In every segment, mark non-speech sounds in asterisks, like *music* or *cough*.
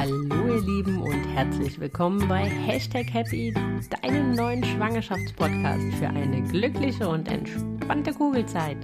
Hallo ihr Lieben und herzlich willkommen bei Hashtag Happy, deinem neuen Schwangerschaftspodcast für eine glückliche und entspannte Kugelzeit.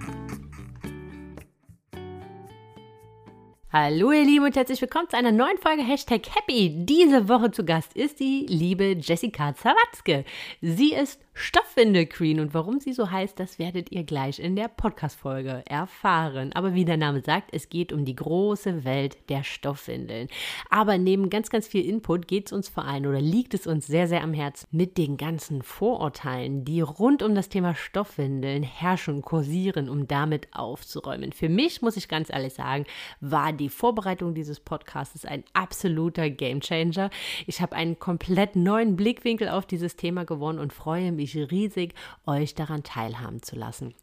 Hallo ihr Lieben und herzlich willkommen zu einer neuen Folge Hashtag Happy. Diese Woche zu Gast ist die liebe Jessica Zawatzke. Sie ist Stoffwindel-Queen und warum sie so heißt, das werdet ihr gleich in der Podcast-Folge erfahren. Aber wie der Name sagt, es geht um die große Welt der Stoffwindeln. Aber neben ganz, ganz viel Input geht es uns vor allem oder liegt es uns sehr, sehr am Herzen mit den ganzen Vorurteilen, die rund um das Thema Stoffwindeln herrschen kursieren, um damit aufzuräumen. Für mich, muss ich ganz ehrlich sagen, war die Vorbereitung dieses Podcasts ein absoluter Gamechanger. Ich habe einen komplett neuen Blickwinkel auf dieses Thema gewonnen und freue mich mich riesig, euch daran teilhaben zu lassen.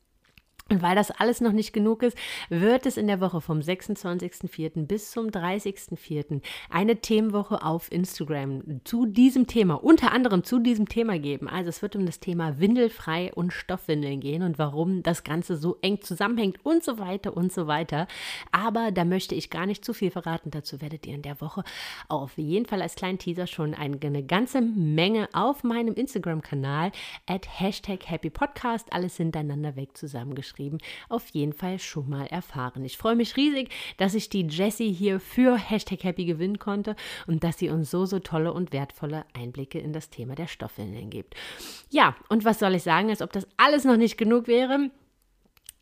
Und weil das alles noch nicht genug ist, wird es in der Woche vom 26.04. bis zum 30.04. eine Themenwoche auf Instagram zu diesem Thema, unter anderem zu diesem Thema geben. Also es wird um das Thema Windelfrei und Stoffwindeln gehen und warum das Ganze so eng zusammenhängt und so weiter und so weiter. Aber da möchte ich gar nicht zu viel verraten. Dazu werdet ihr in der Woche auf jeden Fall als kleinen Teaser schon eine ganze Menge auf meinem Instagram-Kanal at Hashtag Happy Podcast alles hintereinander weg zusammengeschrieben geschrieben, auf jeden Fall schon mal erfahren. Ich freue mich riesig, dass ich die Jessie hier für Hashtag Happy gewinnen konnte und dass sie uns so, so tolle und wertvolle Einblicke in das Thema der Stoffwindeln gibt. Ja, und was soll ich sagen, als ob das alles noch nicht genug wäre?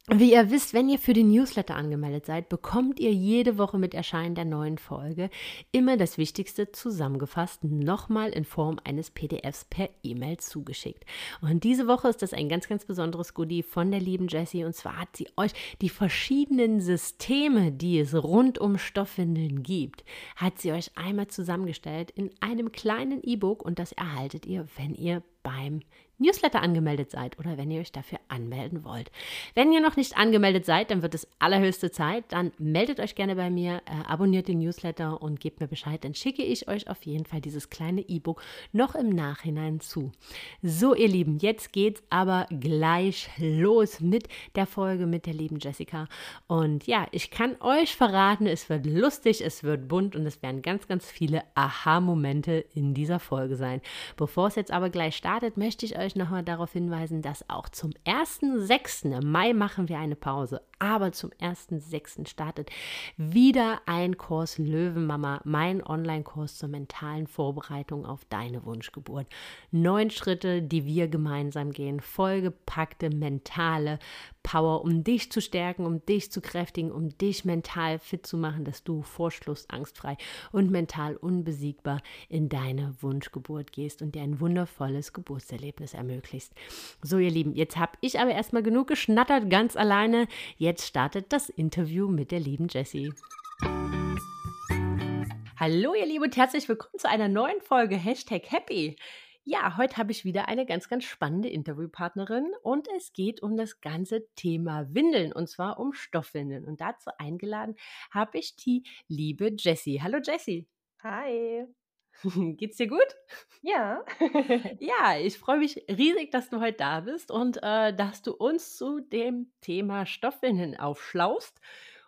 Wie ihr wisst, wenn ihr für den Newsletter angemeldet seid, bekommt ihr jede Woche mit Erscheinen der neuen Folge immer das Wichtigste zusammengefasst, nochmal in Form eines PDFs per E-Mail zugeschickt. Und diese Woche ist das ein ganz, ganz besonderes Goodie von der lieben Jessie. Und zwar hat sie euch die verschiedenen Systeme, die es rund um Stoffwindeln gibt, hat sie euch einmal zusammengestellt in einem kleinen E-Book und das erhaltet ihr, wenn ihr beim Newsletter angemeldet seid oder wenn ihr euch dafür anmelden wollt. Wenn ihr noch nicht angemeldet seid, dann wird es allerhöchste Zeit. Dann meldet euch gerne bei mir, äh, abonniert den Newsletter und gebt mir Bescheid. Dann schicke ich euch auf jeden Fall dieses kleine E-Book noch im Nachhinein zu. So, ihr Lieben, jetzt geht's aber gleich los mit der Folge mit der lieben Jessica. Und ja, ich kann euch verraten, es wird lustig, es wird bunt und es werden ganz, ganz viele Aha-Momente in dieser Folge sein. Bevor es jetzt aber gleich startet, möchte ich euch euch nochmal darauf hinweisen, dass auch zum 1.6. im Mai machen wir eine Pause, aber zum 1.6. startet wieder ein Kurs Löwenmama, mein Online-Kurs zur mentalen Vorbereitung auf deine Wunschgeburt. Neun Schritte, die wir gemeinsam gehen, vollgepackte mentale Power, um dich zu stärken, um dich zu kräftigen, um dich mental fit zu machen, dass du vor Schluss angstfrei und mental unbesiegbar in deine Wunschgeburt gehst und dir ein wundervolles Geburtserlebnis ermöglicht. So, ihr Lieben, jetzt habe ich aber erstmal genug geschnattert, ganz alleine. Jetzt startet das Interview mit der lieben Jessie. Hallo, ihr Lieben, und herzlich willkommen zu einer neuen Folge Hashtag Happy. Ja, heute habe ich wieder eine ganz, ganz spannende Interviewpartnerin und es geht um das ganze Thema Windeln und zwar um Stoffwindeln. Und dazu eingeladen habe ich die liebe Jessie. Hallo Jessie. Hi. *laughs* Geht's dir gut? Ja. *laughs* ja, ich freue mich riesig, dass du heute da bist und äh, dass du uns zu dem Thema Stoffwindeln aufschlaust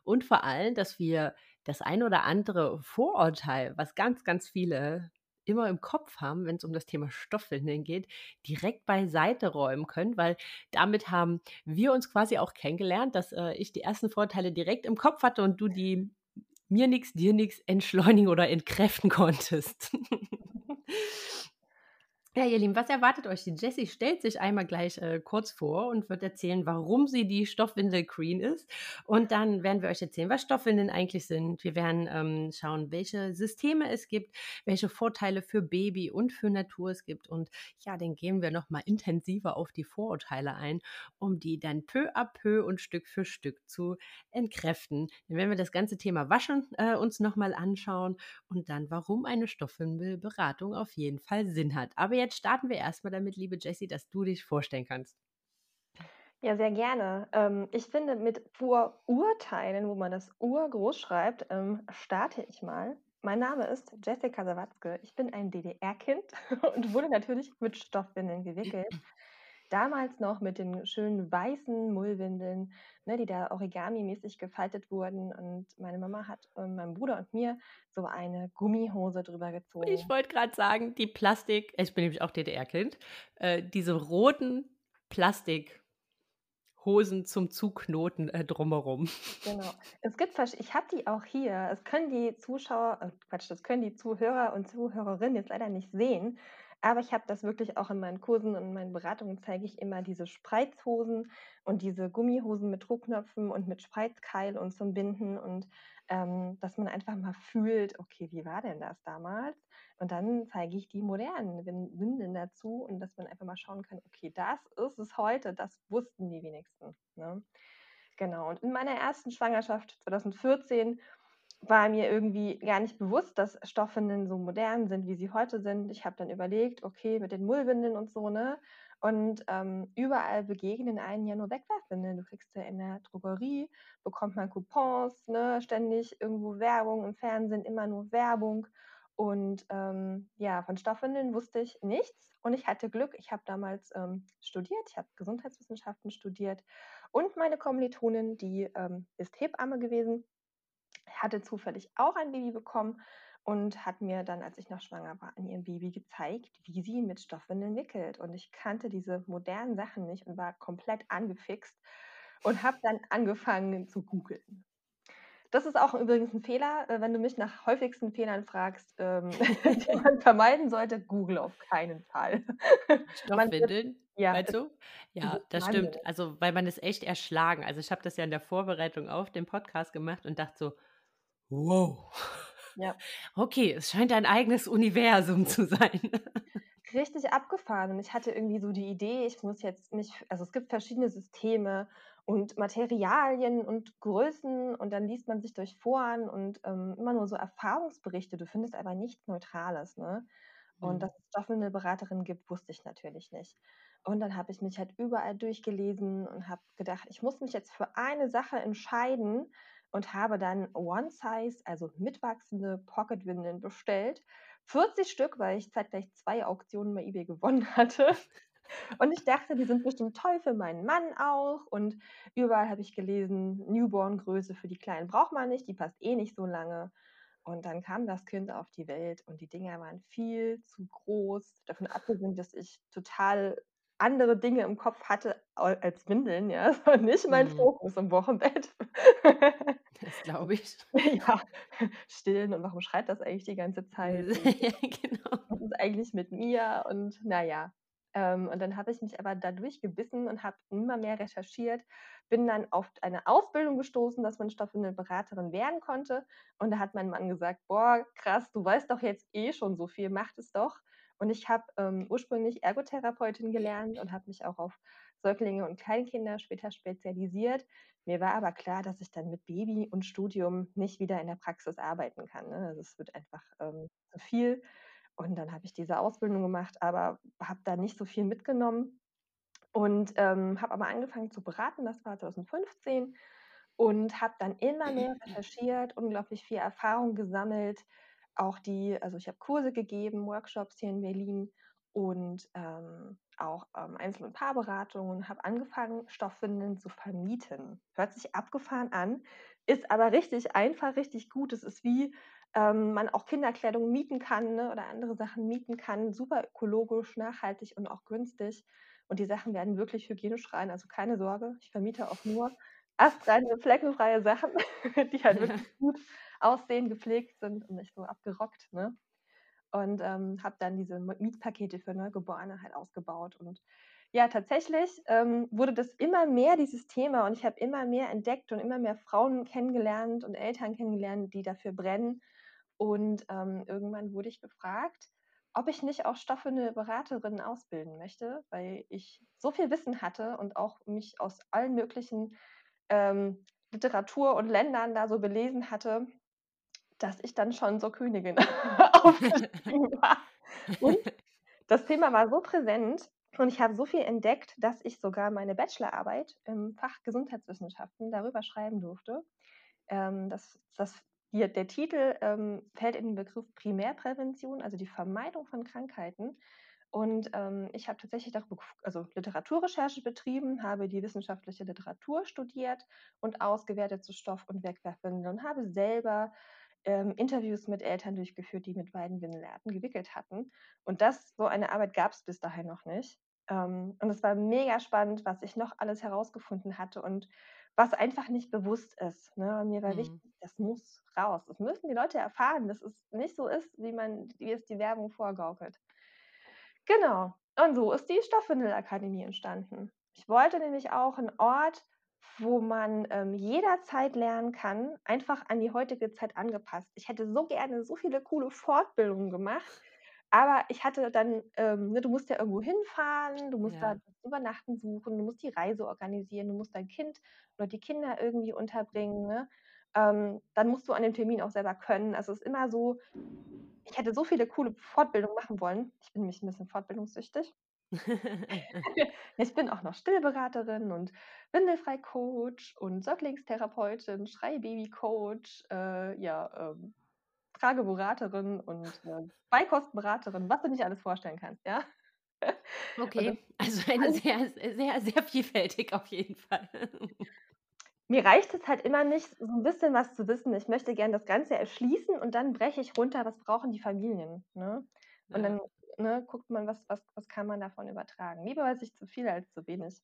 und vor allem, dass wir das ein oder andere Vorurteil, was ganz, ganz viele immer im Kopf haben, wenn es um das Thema Stoffwindeln geht, direkt beiseite räumen können, weil damit haben wir uns quasi auch kennengelernt, dass äh, ich die ersten Vorteile direkt im Kopf hatte und du die mir nichts, dir nichts entschleunigen oder entkräften konntest. *laughs* Ja, ihr Lieben, was erwartet euch? Die Jessie stellt sich einmal gleich äh, kurz vor und wird erzählen, warum sie die Stoffwindel Queen ist. Und dann werden wir euch erzählen, was Stoffwindeln eigentlich sind. Wir werden ähm, schauen, welche Systeme es gibt, welche Vorteile für Baby und für Natur es gibt. Und ja, dann gehen wir nochmal intensiver auf die Vorurteile ein, um die dann peu à peu und Stück für Stück zu entkräften. Dann werden wir das ganze Thema Waschen äh, uns nochmal anschauen und dann, warum eine Stoffwindelberatung auf jeden Fall Sinn hat. Aber jetzt starten wir erstmal damit, liebe Jessie, dass du dich vorstellen kannst. Ja, sehr gerne. Ähm, ich finde, mit Vorurteilen, wo man das Ur groß schreibt, ähm, starte ich mal. Mein Name ist Jessica Sawatzke. Ich bin ein DDR-Kind *laughs* und wurde natürlich mit Stoffwindeln gewickelt. Damals noch mit den schönen weißen Mullwindeln, ne, die da origami-mäßig gefaltet wurden. Und meine Mama hat äh, meinem Bruder und mir so eine Gummihose drüber gezogen. Ich wollte gerade sagen, die Plastik, ich bin nämlich auch DDR-Kind, äh, diese roten Plastik. Hosen zum Zuknoten äh, drumherum. Genau. *laughs* Es gibt, ich habe die auch hier. Es können die Zuschauer, äh, Quatsch, das können die Zuhörer und Zuhörerinnen jetzt leider nicht sehen. Aber ich habe das wirklich auch in meinen Kursen und in meinen Beratungen zeige ich immer diese Spreizhosen und diese Gummihosen mit Druckknöpfen und mit Spreizkeil und zum Binden und ähm, dass man einfach mal fühlt, okay, wie war denn das damals? Und dann zeige ich die modernen Windeln dazu und dass man einfach mal schauen kann, okay, das ist es heute, das wussten die wenigsten. Ne? Genau. Und in meiner ersten Schwangerschaft 2014 war mir irgendwie gar nicht bewusst, dass Stoffwindeln so modern sind, wie sie heute sind. Ich habe dann überlegt, okay, mit den Mullwindeln und so, ne? Und ähm, überall begegnen einen ja nur Wegwerfwindeln. Du kriegst ja in der Drogerie, bekommt man Coupons, ne? ständig irgendwo Werbung im Fernsehen, immer nur Werbung. Und ähm, ja, von Stoffwindeln wusste ich nichts. Und ich hatte Glück, ich habe damals ähm, studiert, ich habe Gesundheitswissenschaften studiert. Und meine Kommilitonin, die ähm, ist Hebamme gewesen hatte zufällig auch ein Baby bekommen und hat mir dann, als ich noch schwanger war, an ihrem Baby gezeigt, wie sie mit Stoffwindeln wickelt. Und ich kannte diese modernen Sachen nicht und war komplett angefixt und habe dann angefangen zu googeln. Das ist auch übrigens ein Fehler, äh, wenn du mich nach häufigsten Fehlern fragst, ähm, *laughs* die man vermeiden sollte, Google auf keinen Fall. *laughs* Stoffwindeln? Ja, meinst du? Ja, das stimmt. Also, weil man ist echt erschlagen. Also, ich habe das ja in der Vorbereitung auf den Podcast gemacht und dachte so, wow. Ja. Okay, es scheint ein eigenes Universum zu sein. Richtig abgefahren. Und ich hatte irgendwie so die Idee, ich muss jetzt nicht, also es gibt verschiedene Systeme und Materialien und Größen und dann liest man sich durch Foren und ähm, immer nur so Erfahrungsberichte. Du findest aber nichts Neutrales, ne? Und mhm. dass es dafür eine Beraterin gibt, wusste ich natürlich nicht. Und dann habe ich mich halt überall durchgelesen und habe gedacht, ich muss mich jetzt für eine Sache entscheiden und habe dann One Size, also mitwachsende Pocketwindeln bestellt. 40 Stück, weil ich zeitgleich zwei Auktionen bei eBay gewonnen *laughs* hatte. Und ich dachte, die sind bestimmt toll für meinen Mann auch. Und überall habe ich gelesen, Newborn-Größe für die Kleinen braucht man nicht, die passt eh nicht so lange. Und dann kam das Kind auf die Welt und die Dinger waren viel zu groß. Davon abgesehen, dass ich total andere Dinge im Kopf hatte als Windeln, ja. *laughs* Das war nicht mein mhm. Fokus im Wochenbett. *laughs* Das glaube ich. *laughs* Ja, stillen und warum schreit das eigentlich die ganze Zeit? ja, genau. Was ist eigentlich mit mir? Und naja, ähm, und dann habe ich mich aber dadurch gebissen und habe immer mehr recherchiert, bin dann auf eine Ausbildung gestoßen, dass man Stoffwindelberaterin werden konnte. Und da hat mein Mann gesagt, boah, krass, du weißt doch jetzt eh schon so viel, mach es doch. Und ich habe ähm, ursprünglich Ergotherapeutin gelernt und habe mich auch auf Säuglinge und Kleinkinder später spezialisiert. Mir war aber klar, dass ich dann mit Baby und Studium nicht wieder in der Praxis arbeiten kann. Ne? Also es wird einfach ähm, zu viel. Und dann habe ich diese Ausbildung gemacht, aber habe da nicht so viel mitgenommen und ähm, habe aber angefangen zu beraten. Das war 2015 und habe dann immer mehr *clears throat* recherchiert, unglaublich viel Erfahrung gesammelt. Auch die, also ich habe Kurse gegeben, Workshops hier in Berlin und ähm, auch ähm, Einzel- und Paarberatungen und habe angefangen, Stoffwindeln zu vermieten. Hört sich abgefahren an, ist aber richtig einfach, richtig gut. Es ist wie ähm, man auch Kinderkleidung mieten kann ne, oder andere Sachen mieten kann. Super ökologisch, nachhaltig und auch günstig. Und die Sachen werden wirklich hygienisch rein, also keine Sorge. Ich vermiete auch nur astreine, fleckenfreie Sachen, *laughs* die halt wirklich *laughs* gut aussehen, gepflegt sind und nicht so abgerockt. Ne? Und ähm, habe dann diese Mietpakete für Neugeborene halt ausgebaut. Und ja, tatsächlich ähm, wurde das immer mehr, dieses Thema. Und ich habe immer mehr entdeckt und immer mehr Frauen kennengelernt und Eltern kennengelernt, die dafür brennen und ähm, irgendwann wurde ich gefragt, ob ich nicht auch stoffende Beraterin ausbilden möchte, weil ich so viel Wissen hatte und auch mich aus allen möglichen ähm, Literatur und Ländern da so belesen hatte, dass ich dann schon so Königin *laughs* aufgestiegen war. Und das Thema war so präsent und ich habe so viel entdeckt, dass ich sogar meine Bachelorarbeit im Fach Gesundheitswissenschaften darüber schreiben durfte. Ähm, das, das hier, der Titel ähm, fällt in den Begriff Primärprävention, also die Vermeidung von Krankheiten. Und ähm, ich habe tatsächlich darüber, also Literaturrecherche betrieben, habe die wissenschaftliche Literatur studiert und ausgewertet zu Stoff- und Wegwerfwindeln und habe selber ähm, Interviews mit Eltern durchgeführt, die mit beiden Windelarten gewickelt hatten. Und das, so eine Arbeit gab es bis dahin noch nicht. Ähm, und es war mega spannend, was ich noch alles herausgefunden hatte und was einfach nicht bewusst ist. Ne? Mir war mhm. wichtig, das muss raus. Das müssen die Leute erfahren, dass es nicht so ist, wie man, wie es die Werbung vorgaukelt. Genau. Und so ist die Stoffwindelakademie entstanden. Ich wollte nämlich auch einen Ort, wo man ähm, jederzeit lernen kann, einfach an die heutige Zeit angepasst. Ich hätte so gerne so viele coole Fortbildungen gemacht, aber ich hatte dann, ähm, ne, du musst ja irgendwo hinfahren, du musst ja. da Übernachten suchen, du musst die Reise organisieren, du musst dein Kind oder die Kinder irgendwie unterbringen. Ne? Ähm, dann musst du an dem Termin auch selber können. Also es ist immer so, ich hätte so viele coole Fortbildungen machen wollen. Ich bin nämlich ein bisschen fortbildungssüchtig. *laughs* ich bin auch noch Stillberaterin und Windelfrei-Coach und Säuglingstherapeutin, Schreibaby-Coach, äh, ja, ähm, Trageberaterin und äh, Beikostberaterin, was du nicht alles vorstellen kannst, ja. *laughs* Okay, also eine sehr, sehr, sehr vielfältig auf jeden Fall. Mir reicht es halt immer nicht, so ein bisschen was zu wissen. Ich möchte gerne das Ganze erschließen und dann breche ich runter, was brauchen die Familien, ne? Und ja. dann ne, guckt man, was, was, was kann man davon übertragen. Lieber weiß ich zu viel als zu wenig.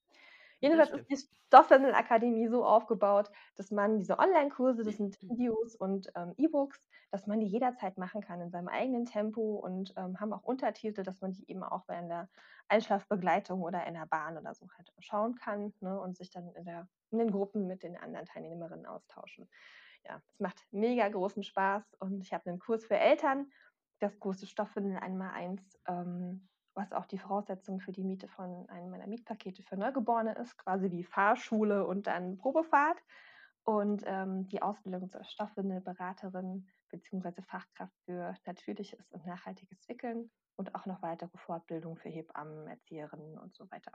Jedenfalls ist die Stoffwindelakademie so aufgebaut, dass man diese Online-Kurse, das sind Videos und ähm, E-Books, dass man die jederzeit machen kann in seinem eigenen Tempo und ähm, haben auch Untertitel, dass man die eben auch in der Einschlafbegleitung oder in der Bahn oder so halt schauen kann ne, und sich dann in, der, in den Gruppen mit den anderen Teilnehmerinnen austauschen. Ja, es macht mega großen Spaß und ich habe einen Kurs für Eltern, das große Stoffwindeln einmal eins. Ähm, was auch die Voraussetzung für die Miete von einem meiner Mietpakete für Neugeborene ist, quasi wie Fahrschule und dann Probefahrt. Und ähm, die Ausbildung zur Stoffwindelberaterin bzw. Fachkraft für natürliches und nachhaltiges Wickeln und auch noch weitere Fortbildung für Hebammen, Erzieherinnen und so weiter.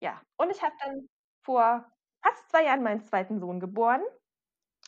Ja, und ich habe dann vor fast zwei Jahren meinen zweiten Sohn geboren.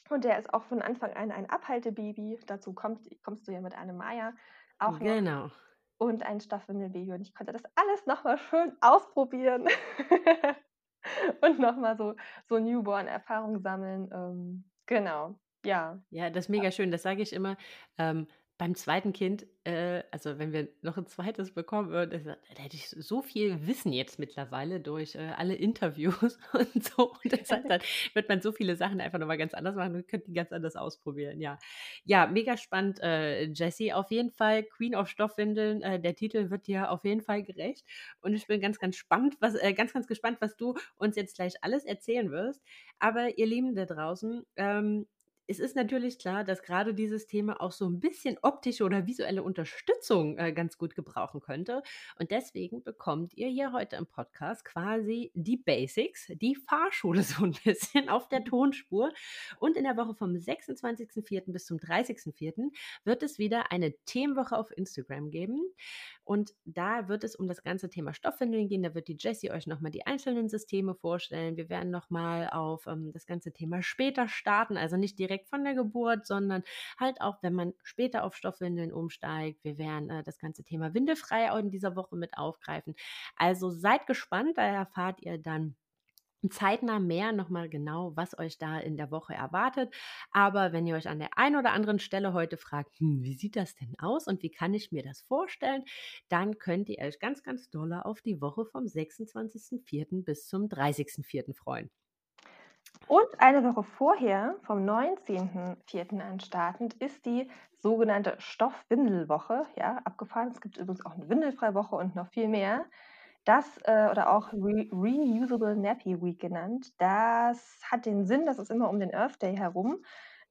Und der ist auch von Anfang an ein Abhaltebaby. Dazu kommt, kommst du ja mit einem Maya auch genau. noch und ein Stoffwindelbaby. Und ich konnte das alles nochmal schön ausprobieren *laughs* und nochmal so, so Newborn-Erfahrung sammeln. Ähm, genau, ja. Ja, das ist mega schön. Das sage ich immer. Ähm, beim zweiten Kind, äh, also wenn wir noch ein zweites bekommen würden, da hätte ich so viel Wissen jetzt mittlerweile durch äh, alle Interviews *laughs* und so. Und deshalb dann *laughs* wird man so viele Sachen einfach nochmal ganz anders machen und könnte die ganz anders ausprobieren. Ja, ja mega spannend, äh, Jessie. Auf jeden Fall Queen of Stoffwindeln. Äh, der Titel wird dir auf jeden Fall gerecht. Und ich bin ganz, ganz spannend, was, äh, ganz, ganz gespannt, was du uns jetzt gleich alles erzählen wirst. Aber ihr Lieben da draußen, ähm, es ist natürlich klar, dass gerade dieses Thema auch so ein bisschen optische oder visuelle Unterstützung äh, ganz gut gebrauchen könnte. Und deswegen bekommt ihr hier heute im Podcast quasi die Basics, die Fahrschule *laughs* so ein bisschen auf der. Tonspur. Und in der Woche vom 26.04. bis zum 30.04. wird es wieder eine Themenwoche auf Instagram geben. Und da wird es um das ganze Thema Stoffwindeln gehen. Da wird die Jessie euch nochmal die einzelnen Systeme vorstellen. Wir werden nochmal auf ähm, das ganze Thema später starten, also nicht direkt von der Geburt, sondern halt auch, wenn man später auf Stoffwindeln umsteigt. Wir werden äh, das ganze Thema Windelfrei auch in dieser Woche mit aufgreifen. Also seid gespannt, da erfahrt ihr dann zeitnah mehr nochmal genau, was euch da in der Woche erwartet. Aber wenn ihr euch an der einen oder anderen Stelle heute fragt, hm, wie sieht das denn aus und wie kann ich mir das vorstellen, dann könnt ihr euch ganz, ganz doll auf die Woche vom 26.04. bis zum 30.04. freuen. Und eine Woche vorher, vom 19.04. an startend, ist die sogenannte Stoffwindelwoche. Ja, abgefahren. Es gibt übrigens auch eine Windelfreiwoche und noch viel mehr. Das äh, oder auch Re Reusable Nappy Week genannt, das hat den Sinn, das ist immer um den Earth Day herum,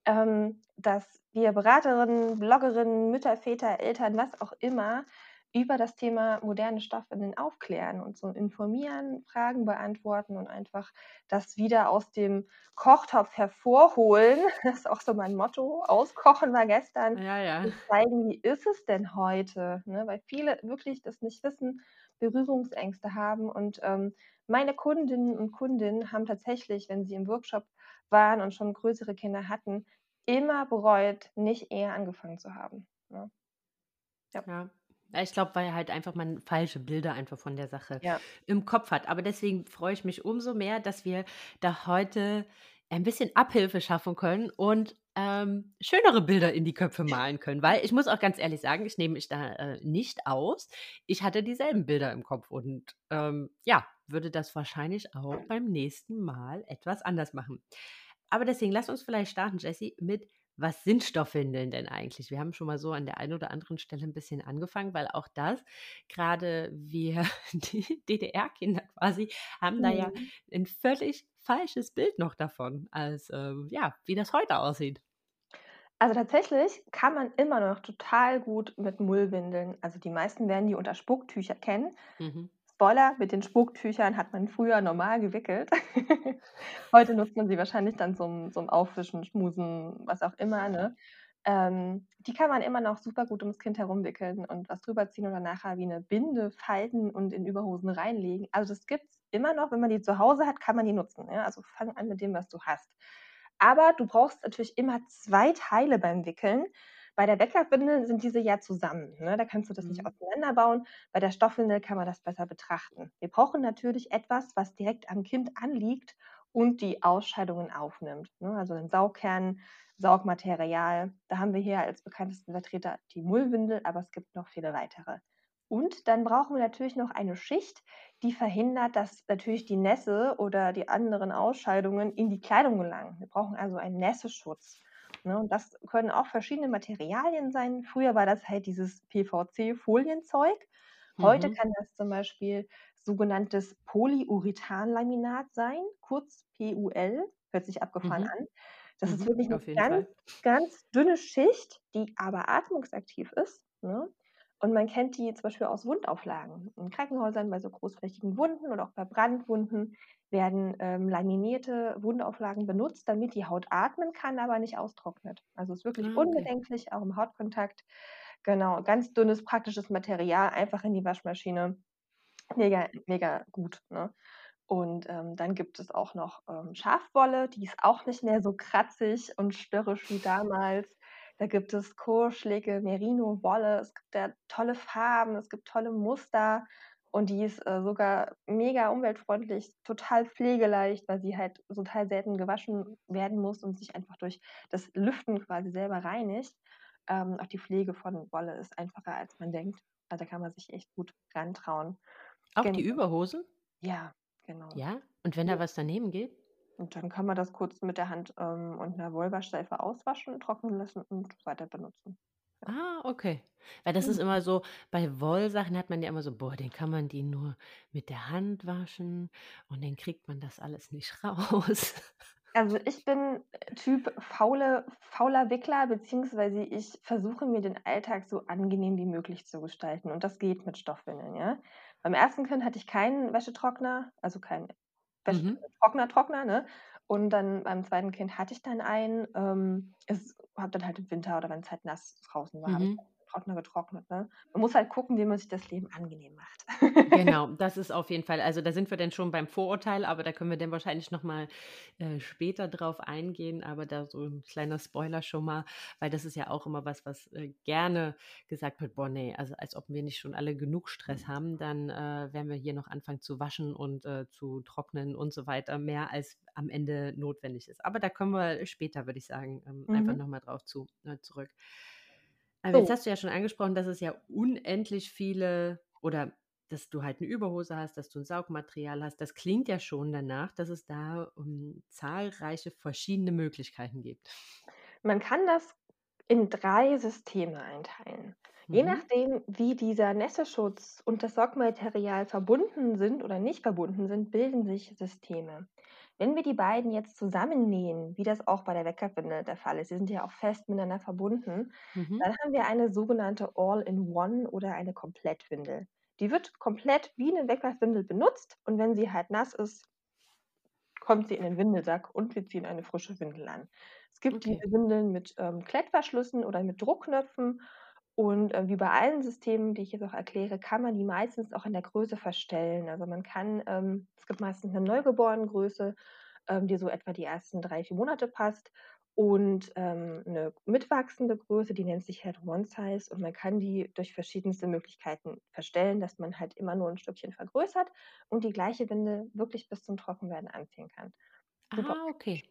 ähm, dass wir Beraterinnen, Bloggerinnen, Mütter, Väter, Eltern, was auch immer, über das Thema moderne Stoffwindeln aufklären und so informieren, Fragen beantworten und einfach das wieder aus dem Kochtopf hervorholen. *laughs* Das ist auch so mein Motto. Auskochen war gestern. Ja, ja. Und zeigen, wie ist es denn heute? Ne? Weil viele wirklich das nicht wissen Berührungsängste haben. Und ähm, meine Kundinnen und Kunden haben tatsächlich, wenn sie im Workshop waren und schon größere Kinder hatten, immer bereut, nicht eher angefangen zu haben. Ne? Ja. ja. Ich glaube, weil halt einfach man falsche Bilder einfach von der Sache Ja. im Kopf hat. Aber deswegen freue ich mich umso mehr, dass wir da heute ein bisschen Abhilfe schaffen können und ähm, schönere Bilder in die Köpfe malen können. Weil ich muss auch ganz ehrlich sagen, ich nehme mich da äh, nicht aus. Ich hatte dieselben Bilder im Kopf und ähm, ja, würde das wahrscheinlich auch beim nächsten Mal etwas anders machen. Aber deswegen lass uns vielleicht starten, Jessie, mit was sind Stoffwindeln denn eigentlich? Wir haben schon mal so an der einen oder anderen Stelle ein bisschen angefangen, weil auch das, gerade wir, *laughs* die DDR-Kinder quasi, haben da ja Mhm. ein völlig falsches Bild noch davon, als ähm, ja, wie das heute aussieht. Also tatsächlich kann man immer noch total gut mit Mullwindeln also die meisten werden die unter Spucktücher kennen. Mhm. Spoiler, mit den Spucktüchern hat man früher normal gewickelt. *laughs* Heute nutzt man sie wahrscheinlich dann zum zum Aufwischen, Schmusen, was auch immer, ne? Ähm, die kann man immer noch super gut ums Kind herumwickeln und was drüber ziehen oder nachher wie 'ne Binde falten und in Überhosen reinlegen. Also, das gibt's immer noch. Wenn man die zu Hause hat, kann man die nutzen, ja? Also, fang an mit dem, was du hast. Aber du brauchst natürlich immer 2 Teile beim Wickeln. Bei der Wegwerfwindel sind diese ja zusammen, ne? Da kannst du das nicht Mhm. auseinanderbauen. Bei der Stoffwindel kann man das besser betrachten. Wir brauchen natürlich etwas, was direkt am Kind anliegt und die Ausscheidungen aufnimmt, ne? Also 'nen Saugkern, Saugmaterial. Da haben wir hier als bekanntesten Vertreter die Mullwindel, aber es gibt noch viele weitere. Und dann brauchen wir natürlich noch eine Schicht, die verhindert, dass natürlich die Nässe oder die anderen Ausscheidungen in die Kleidung gelangen. Wir brauchen also einen Nässeschutz, ne? Und das können auch verschiedene Materialien sein. Früher war das halt dieses PVC-Folienzeug. Heute Mhm. kann das zum Beispiel sogenanntes Polyurethanlaminat sein, kurz PUL, hört sich abgefahren Mhm. an. Das ist Mhm. wirklich 'ne Auf jeden ganz, Fall. ganz dünne Schicht, die aber atmungsaktiv ist, ne? Und man kennt die zum Beispiel aus Wundauflagen. In Krankenhäusern bei so großflächigen Wunden oder auch bei Brandwunden werden, ähm, laminierte Wundauflagen benutzt, damit die Haut atmen kann, aber nicht austrocknet. Also, ist wirklich Ah, okay. unbedenklich, auch im Hautkontakt. Genau, ganz dünnes, praktisches Material, einfach in die Waschmaschine. Mega mega gut, ne? Und, ähm, dann gibt es auch noch, ähm, Schafwolle, die ist auch nicht mehr so kratzig und störrisch wie damals. Da gibt es kuschelige Merino-Wolle. Es gibt da tolle Farben, es gibt tolle Muster und die ist, äh, sogar mega umweltfreundlich, total pflegeleicht, weil sie halt total selten gewaschen werden muss und sich einfach durch das Lüften quasi selber reinigt. Ähm, auch die Pflege von Wolle ist einfacher, als man denkt. Also, da kann man sich echt gut rantrauen. Auch die Genau. Überhosen? Ja, genau. Ja? Und wenn da was daneben geht? Und dann kann man das kurz mit der Hand, ähm, und 'ner Wollwaschseife auswaschen, trocknen lassen und weiter benutzen. Ah, okay. Weil das ist Mhm. immer so bei Wollsachen hat man ja immer so: „Boah, den kann man die nur mit der Hand waschen und dann kriegt man das alles nicht *laughs* raus.“ Also, ich bin, äh, Typ faule fauler Wickler, beziehungsweise ich versuche mir den Alltag so angenehm wie möglich zu gestalten und das geht mit Stoffwindeln, ja? Beim 1. Kind hatte ich keinen Wäschetrockner, also keinen Wäsch Mhm. Trockner, Trockner, ne? Und dann beim 2. Kind hatte ich dann einen. Ähm, es habe dann halt im Winter oder wenn's halt nass draußen war, Mhm. Trockner getrocknet, ne? Man muss halt gucken, wie man sich das Leben angenehm macht. Genau, *laughs* das ist auf jeden Fall also, da sind wir dann schon beim Vorurteil, aber da können wir dann wahrscheinlich noch mal, äh, später drauf eingehen, aber da so 'n kleiner Spoiler schon mal, weil das ist ja auch immer was, was, äh, gerne gesagt wird: „Boah, ne, also, als ob wir nicht schon alle genug Stress haben, dann, äh, werden wir hier noch anfangen zu waschen und, äh, zu trocknen und so weiter, mehr als am Ende notwendig ist.“ Aber da kommen wir später, würde ich sagen, ähm, einfach Mhm. noch mal drauf zu äh, zurück. Aber jetzt So. hast du ja schon angesprochen, dass es ja unendlich viele oder dass du halt 'ne Überhose hast, dass du 'n Saugmaterial hast. Das klingt ja schon danach, dass es da, ähm, zahlreiche verschiedene Möglichkeiten gibt. Man kann das in 3 Systeme einteilen. Je Mhm. nachdem, wie dieser Nässeschutz und das Saugmaterial verbunden sind oder nicht verbunden sind, bilden sich Systeme. Wenn wir die beiden jetzt zusammennähen, wie das auch bei der Wegwerfwindel der Fall ist, die sind ja auch fest miteinander verbunden, Mhm. dann haben wir eine sogenannte All-in-One oder eine Komplettwindel. Die wird komplett wie 'ne Wegwerfwindel benutzt und wenn sie halt nass ist kommt sie in den Windelsack und wir ziehen eine frische Windel an. Es gibt Okay. diese Windeln mit, ähm, Klettverschlüssen oder mit Druckknöpfen und, äh, wie bei allen Systemen, die ich jetzt auch erkläre, kann man die meistens auch in der Größe verstellen. Also, man kann ähm, es gibt meistens 'ne Neugeborenengröße, ähm, die so etwa die ersten 3, 4 Monate passt und ähm, 'ne mitwachsende Größe, die nennt sich halt One Size und man kann die durch verschiedenste Möglichkeiten verstellen, dass man halt immer nur ein Stückchen vergrößert und die gleiche Windel wirklich bis zum Trockenwerden anziehen kann. Super Ah, okay.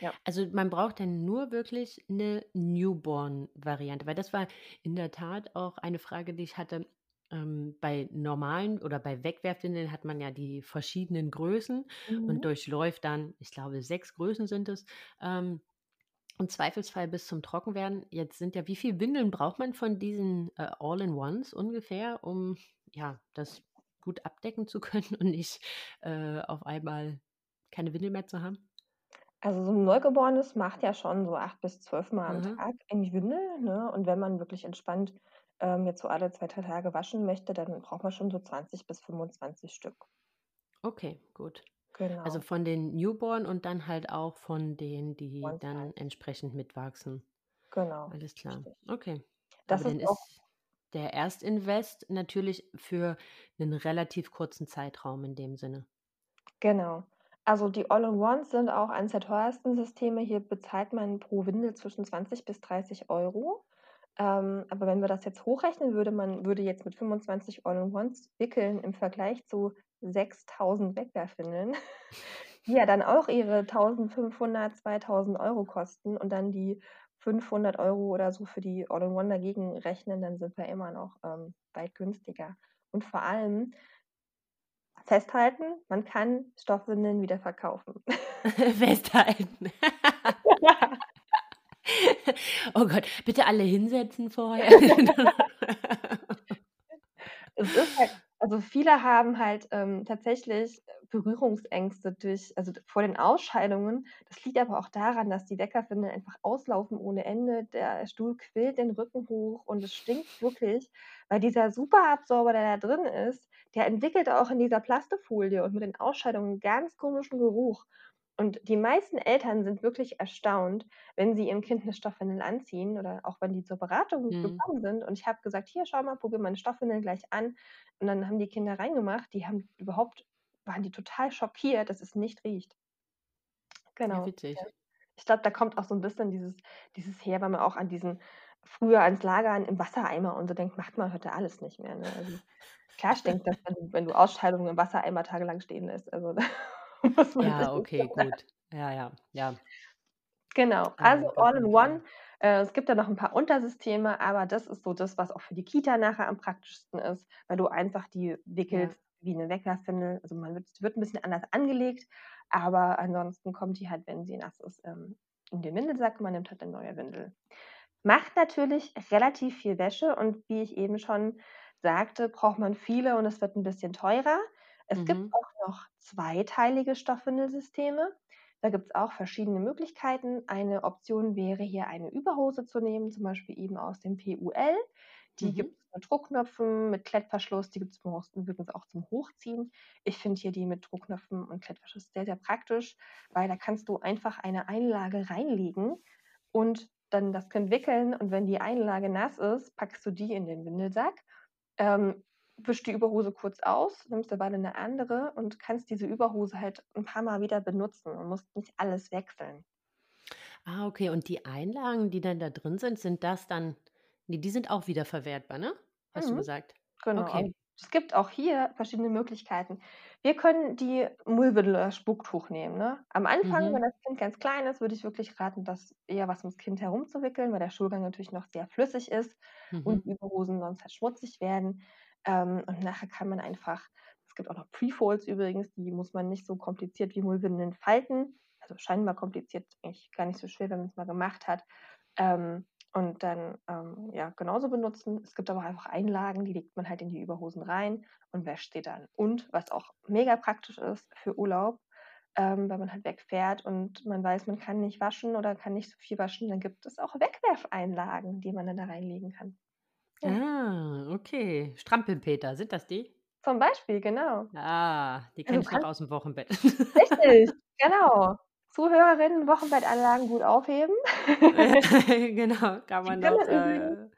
Ja. Also, man braucht dann nur wirklich eine Newborn-Variante, weil das war in der Tat auch eine Frage, die ich hatte. Ähm, bei normalen oder bei Wegwerfwindeln hat man ja die verschiedenen Größen und Mhm. durchläuft dann, ich glaube, sechs Größen sind es, ähm, im Zweifelsfall bis zum Trockenwerden. Jetzt sind ja wie viel Windeln braucht man von diesen, äh, All-in-Ones ungefähr, um, ja, das gut abdecken zu *laughs* können und nicht, äh, auf einmal keine Windel mehr zu haben? Also, so 'n Neugeborenes macht ja schon so 8 bis 12 Mal am Mhm. Tag in die Windel, ne? Und wenn man wirklich entspannt, ähm, jetzt so alle 2, 3 Tage waschen möchte, dann braucht man schon so 20 bis 25 Stück. Okay, gut. Also, Genau, von den Newborn und dann halt auch von denen, die One dann entsprechend mitwachsen. Genau, Alles klar. richtig. Okay. Aber Das dann ist auch ist der Erstinvest natürlich für einen relativ kurzen Zeitraum in dem Sinne. genau. Also, die All-in-Ones sind auch eines der teuersten Systeme. Hier bezahlt man pro Windel zwischen 20 bis 30 Euro. Ähm, aber wenn wir das jetzt hochrechnen, würde man würde jetzt mit 25 All-in-Ones wickeln im Vergleich zu 6.000 Wegwerfwindeln, *laughs* die ja dann auch ihre 1.500, 2.000 Euro kosten und dann die 500 Euro oder so für die All-in-One dagegen rechnen, dann sind wir immer noch, ähm, weit günstiger. Und vor allem festhalten, man kann Stoffwindeln wieder verkaufen. *laughs* *laughs* Festhalten. Oh Gott, bitte alle hinsetzen vorher. *laughs* Es ist halt also, viele haben halt, ähm, tatsächlich Berührungsängste durch also, vor den Ausscheidungen. Das liegt aber auch daran, dass die Weckerwindeln einfach auslaufen ohne Ende. Der Stuhl quillt den Rücken hoch und es stinkt wirklich, weil dieser Superabsorber, der da drin ist, der entwickelt auch in dieser Plastefolie und mit den Ausscheidungen 'n ganz komischen Geruch. Und die meisten Eltern sind wirklich erstaunt, wenn sie ihrem Kind 'ne Stoffwindel anziehen oder auch wenn die zur Beratung Mhm. gekommen sind und ich habe gesagt: „Hier, schau mal, probier meine Stoffwindeln gleich an.“ Und dann haben die Kinder reingemacht, die haben überhaupt waren die total schockiert, dass es nicht riecht. Genau. Ja. Ich glaube, da kommt auch so 'n bisschen dieses dieses her, weil man auch an diesen früher ans Lagern im Wassereimer und so denkt, macht man heute alles nicht mehr, ne? Also, klar stinkt das, wenn du wenn du Ausscheidungen im Wassereimer tagelang stehen lässt. Also, *laughs* *laughs* da Ja, okay, gut. Ja, ja, ja. Genau, Äh, also all in one. Äh, es gibt ja noch 'n paar Untersysteme, aber das ist so das, was auch für die Kita nachher am praktischsten ist, weil du einfach die Ja. wickelst wie 'ne Weckerwindel. Also, man wird wird 'n bisschen anders angelegt, aber ansonsten kommt die halt, wenn sie nass ist, ähm, in den Windelsack und man nimmt halt 'ne neue Windel. Macht natürlich relativ viel Wäsche und wie ich eben schon sagte, braucht man viele und es wird 'n bisschen teurer. Es gibt Mhm. auch noch zweiteilige Stoffwindelsysteme. Da gibt's auch verschiedene Möglichkeiten. Eine Option wäre hier eine Überhose zu nehmen, zum Beispiel eben aus dem PUL. Die Mhm. gibt's mit Druckknöpfen, mit Klettverschluss, die gibt's übrigens übrigens auch zum Hochziehen. Ich finde hier die mit Druckknöpfen und Klettverschluss sehr, sehr praktisch, weil da kannst du einfach eine Einlage reinlegen und dann das Kind wickeln und wenn die Einlage nass ist, packst du die in den Windelsack, ähm, wischst die Überhose kurz aus, nimmst dabei 'ne andere und kannst diese Überhose halt 'n paarmal wieder benutzen und musst nicht alles wechseln. Ah, okay. Und die Einlagen, die dann da drin sind, sind das dann ne, die sind auch wiederverwertbar, ne? Hast du Mhm. gesagt? Genau, Okay. es gibt auch hier verschiedene Möglichkeiten. Wir können die Mullwindel oder Spucktuch nehmen, ne? Am Anfang, wenn Mhm. das Kind ganz klein ist, würde ich wirklich raten, das eher was ums Kind herumzuwickeln, weil der Stuhlgang natürlich noch sehr flüssig ist Mhm. und Überhosen sonst halt schmutzig werden. Ähm, und nachher kann man einfach es gibt auch noch Prefolds übrigens, die muss man nicht so kompliziert wie Mullwindeln falten. Also scheinbar kompliziert, eigentlich gar nicht so schwer, wenn man's mal gemacht hat. Ähm, und dann, ähm, ja, genauso benutzen. Es gibt aber einfach Einlagen, die legt man halt in die Überhosen rein und wäscht sie dann. Und was auch mega praktisch ist für Urlaub, ähm, wenn man halt wegfährt und man weiß, man kann nicht waschen oder kann nicht so viel waschen, dann gibt es auch Wegwerfeinlagen, die man dann da reinlegen kann. Ja, Ah, okay. Strampelpeter, sind das die? zum Beispiel, genau. Ah, die Also, kenne ich noch kannst aus'm Wochenbett. richtig, *laughs* genau. Zuhörerinnen, Wochenbettanlagen gut aufheben. *laughs* Genau, kann Die man kann noch, man übrigens äh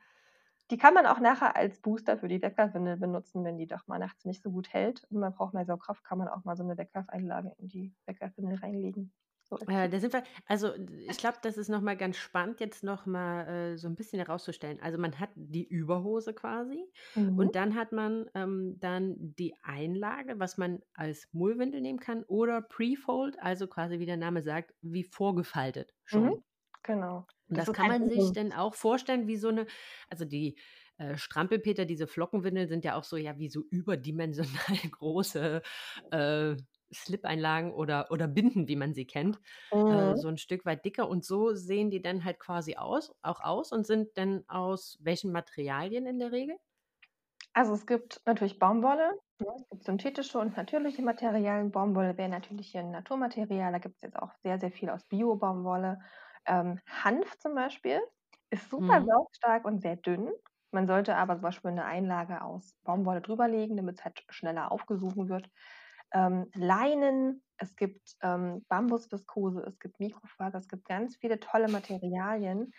Die kann man auch nachher als Booster für die Weckerwindel benutzen, wenn die doch mal nachts nicht so gut hält und man braucht mehr Saugkraft, kann man auch mal so 'ne Wegwerfeinlage in die Weckerwindel reinlegen. Äh, da sind wir, also ich glaube, das ist nochmal ganz spannend, jetzt nochmal äh, so ein bisschen herauszustellen. Also man hat die Überhose quasi mhm. und dann hat man ähm, dann die Einlage, was man als Mullwindel nehmen kann oder Pre-Fold, also quasi wie der Name sagt, wie vorgefaltet schon. Mhm. Genau. Und das, das kann man sich denn auch vorstellen, wie so eine, also die äh, Strampelpeter, diese Flockenwindeln sind ja auch so, ja, wie so überdimensional *laughs* große äh, Slip-Einlagen oder, oder Binden, wie man sie kennt, äh, mhm. äh, so ein Stück weit dicker. Und so sehen die dann halt quasi aus, auch aus und sind dann aus welchen Materialien in der Regel? Also es gibt natürlich Baumwolle, ne? es gibt synthetische und natürliche Materialien. Baumwolle wäre natürlich hier ein Naturmaterial, da gibt es jetzt auch sehr, sehr viel aus Bio-Baumwolle. Ähm, Hanf zum Beispiel ist super mhm. saugstark und sehr dünn. Man sollte aber zum Beispiel eine Einlage aus Baumwolle drüberlegen, damit es halt schneller aufgesogen wird ähm, Leinen, es gibt ähm, Bambusviskose, es gibt Mikrofaser, es gibt ganz viele tolle Materialien.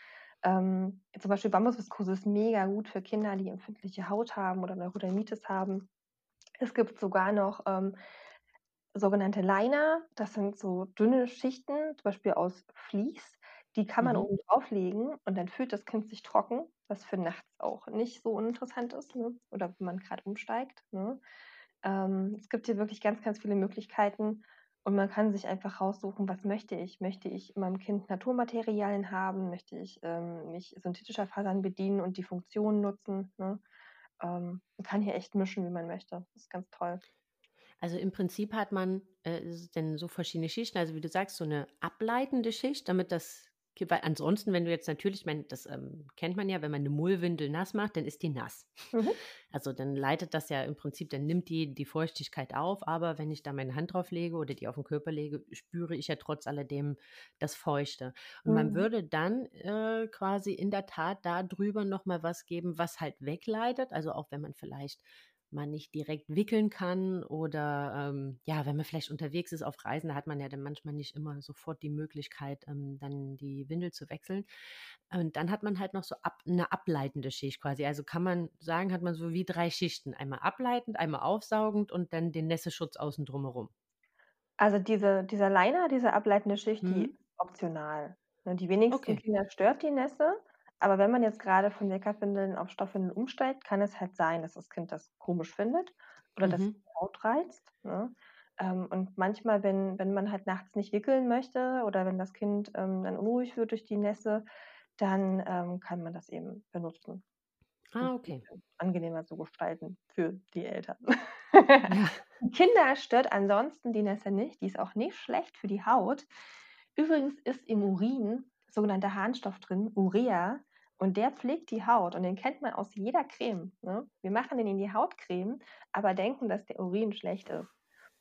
Ähm, zum Beispiel Bambusviskose ist mega gut für Kinder, die empfindliche Haut haben oder Neurodermitis haben. Es gibt sogar noch ähm, sogenannte Liner, das sind so dünne Schichten, zum Beispiel aus Vlies. Die kann man mhm. oben drauflegen und dann fühlt das Kind sich trocken, was für nachts auch nicht so uninteressant ist ne? oder wenn man gerade umsteigt. Ne? Ähm, es gibt hier wirklich ganz, ganz viele Möglichkeiten und man kann sich einfach raussuchen, was möchte ich? Möchte ich in meinem Kind Naturmaterialien haben? Möchte ich ähm, mich synthetischer Fasern bedienen und die Funktionen nutzen? Ne? Ähm, man kann hier echt mischen, wie man möchte. Das ist ganz toll. Also im Prinzip hat man äh, denn so verschiedene Schichten, also wie du sagst, so eine ableitende Schicht, damit das weil ansonsten, wenn du jetzt natürlich, ich meine, das ähm, kennt man ja, wenn man eine Mullwindel nass macht, dann ist die nass. Mhm. *laughs* Also dann leitet das ja im Prinzip, dann nimmt die die Feuchtigkeit auf, aber wenn ich da meine Hand drauf lege oder die auf den Körper lege, spüre ich ja trotz alledem das Feuchte. Und mhm. man würde dann äh, quasi in der Tat da drüber nochmal was geben, was halt wegleitet. Also auch wenn man vielleicht man nicht direkt wickeln kann oder ähm, ja, wenn man vielleicht unterwegs ist auf Reisen, da hat man ja dann manchmal nicht immer sofort die Möglichkeit, ähm, dann die Windel zu wechseln. Und dann hat man halt noch so ab, eine ableitende Schicht quasi. Also kann man sagen, hat man so wie drei Schichten. Einmal ableitend, einmal aufsaugend und dann den Nässeschutz außen drumherum. Also diese, dieser Liner, diese ableitende Schicht, hm. die mhm. ist optional. Ne, die wenigsten okay. Kinder stört die Nässe. Aber wenn man jetzt gerade von Wickerwindeln auf Stoffwindeln umsteigt, kann es halt sein, dass das Kind das komisch findet oder dass es die Haut reizt, ne? Ähm, und manchmal, wenn wenn man halt nachts nicht wickeln möchte oder wenn das Kind, ähm, dann unruhig wird durch die Nässe, dann, ähm, kann man das eben benutzen. Ah, okay. angenehmer zu gestalten für die Eltern. Ja. *laughs* Kinder stört ansonsten die Nässe nicht, die ist auch nicht schlecht für die Haut. Übrigens ist im Urin sogenannter Harnstoff drin, Urea. Und der pflegt die Haut und den kennt man aus jeder Creme. Ne? Wir machen den in die Hautcreme, aber denken, dass der Urin schlecht ist.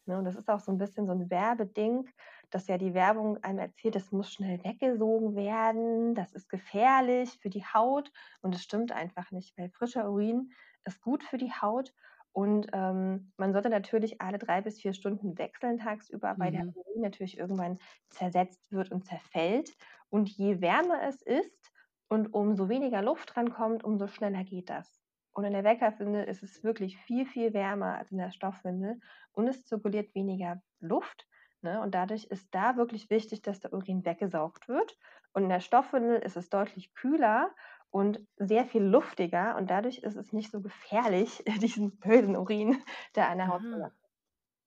Ne? Und das ist auch so ein bisschen so ein Werbeding, dass ja die Werbung einem erzählt, das muss schnell weggesogen werden, das ist gefährlich für die Haut. Und es stimmt einfach nicht, weil frischer Urin ist gut für die Haut. Und ähm, man sollte natürlich alle drei bis vier Stunden wechseln tagsüber, weil der mhm. Urin natürlich irgendwann zersetzt wird und zerfällt. Und je wärmer es ist, und umso weniger Luft drankommt, umso schneller geht das. Und in der Weckerwindel ist es wirklich viel, viel wärmer als in der Stoffwindel und es zirkuliert weniger Luft. Ne? Und dadurch ist da wirklich wichtig, dass der Urin weggesaugt wird. Und in der Stoffwindel ist es deutlich kühler und sehr viel luftiger und dadurch ist es nicht so gefährlich, *laughs* diesen bösen Urin, der an der Haut ah.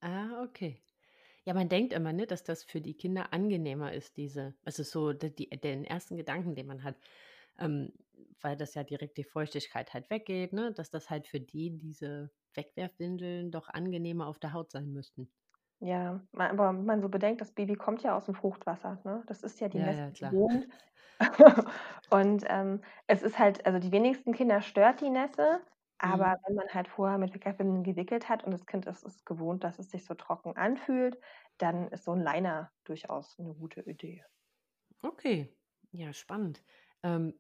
ah, okay. Ja, man denkt immer, ne, dass das für die Kinder angenehmer ist, diese, also so die, den ersten Gedanken, den man hat ähm, weil das ja direkt die Feuchtigkeit halt weggeht, ne? dass das halt für die diese Wegwerfwindeln doch angenehmer auf der Haut sein müssten. Ja, aber wenn man so bedenkt, das Baby kommt ja aus dem Fruchtwasser, ne? Das ist ja die ja, Nässe ja, *laughs* Und ähm, es ist halt, also die wenigsten Kinder stört die Nässe, aber mhm. wenn man halt vorher mit Wickerwindeln gewickelt hat und das Kind ist, ist gewohnt, dass es sich so trocken anfühlt, dann ist so ein Liner durchaus eine gute Idee. Okay, ja, spannend. Ähm,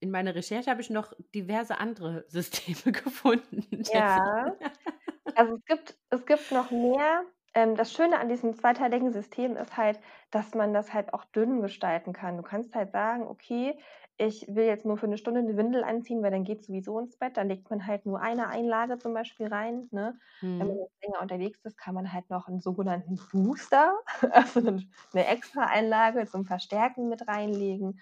in meiner Recherche habe ich noch diverse andere *laughs* Systeme *laughs* gefunden. Ja, *laughs* also es gibt, es gibt noch mehr. ähm, das Schöne an diesem zweiteiligen System ist halt, dass man das halt auch dünn gestalten kann. Du kannst halt sagen: „Okay, ich will jetzt nur für eine Stunde eine Windel anziehen, weil dann geht sowieso ins Bett.“ Dann legt man halt nur eine Einlage zum Beispiel rein, ne? Wenn man Mhm. jetzt länger unterwegs ist, kann man halt noch einen sogenannten Booster, also 'nen 'ne Extra-Einlage zum Verstärken mit reinlegen.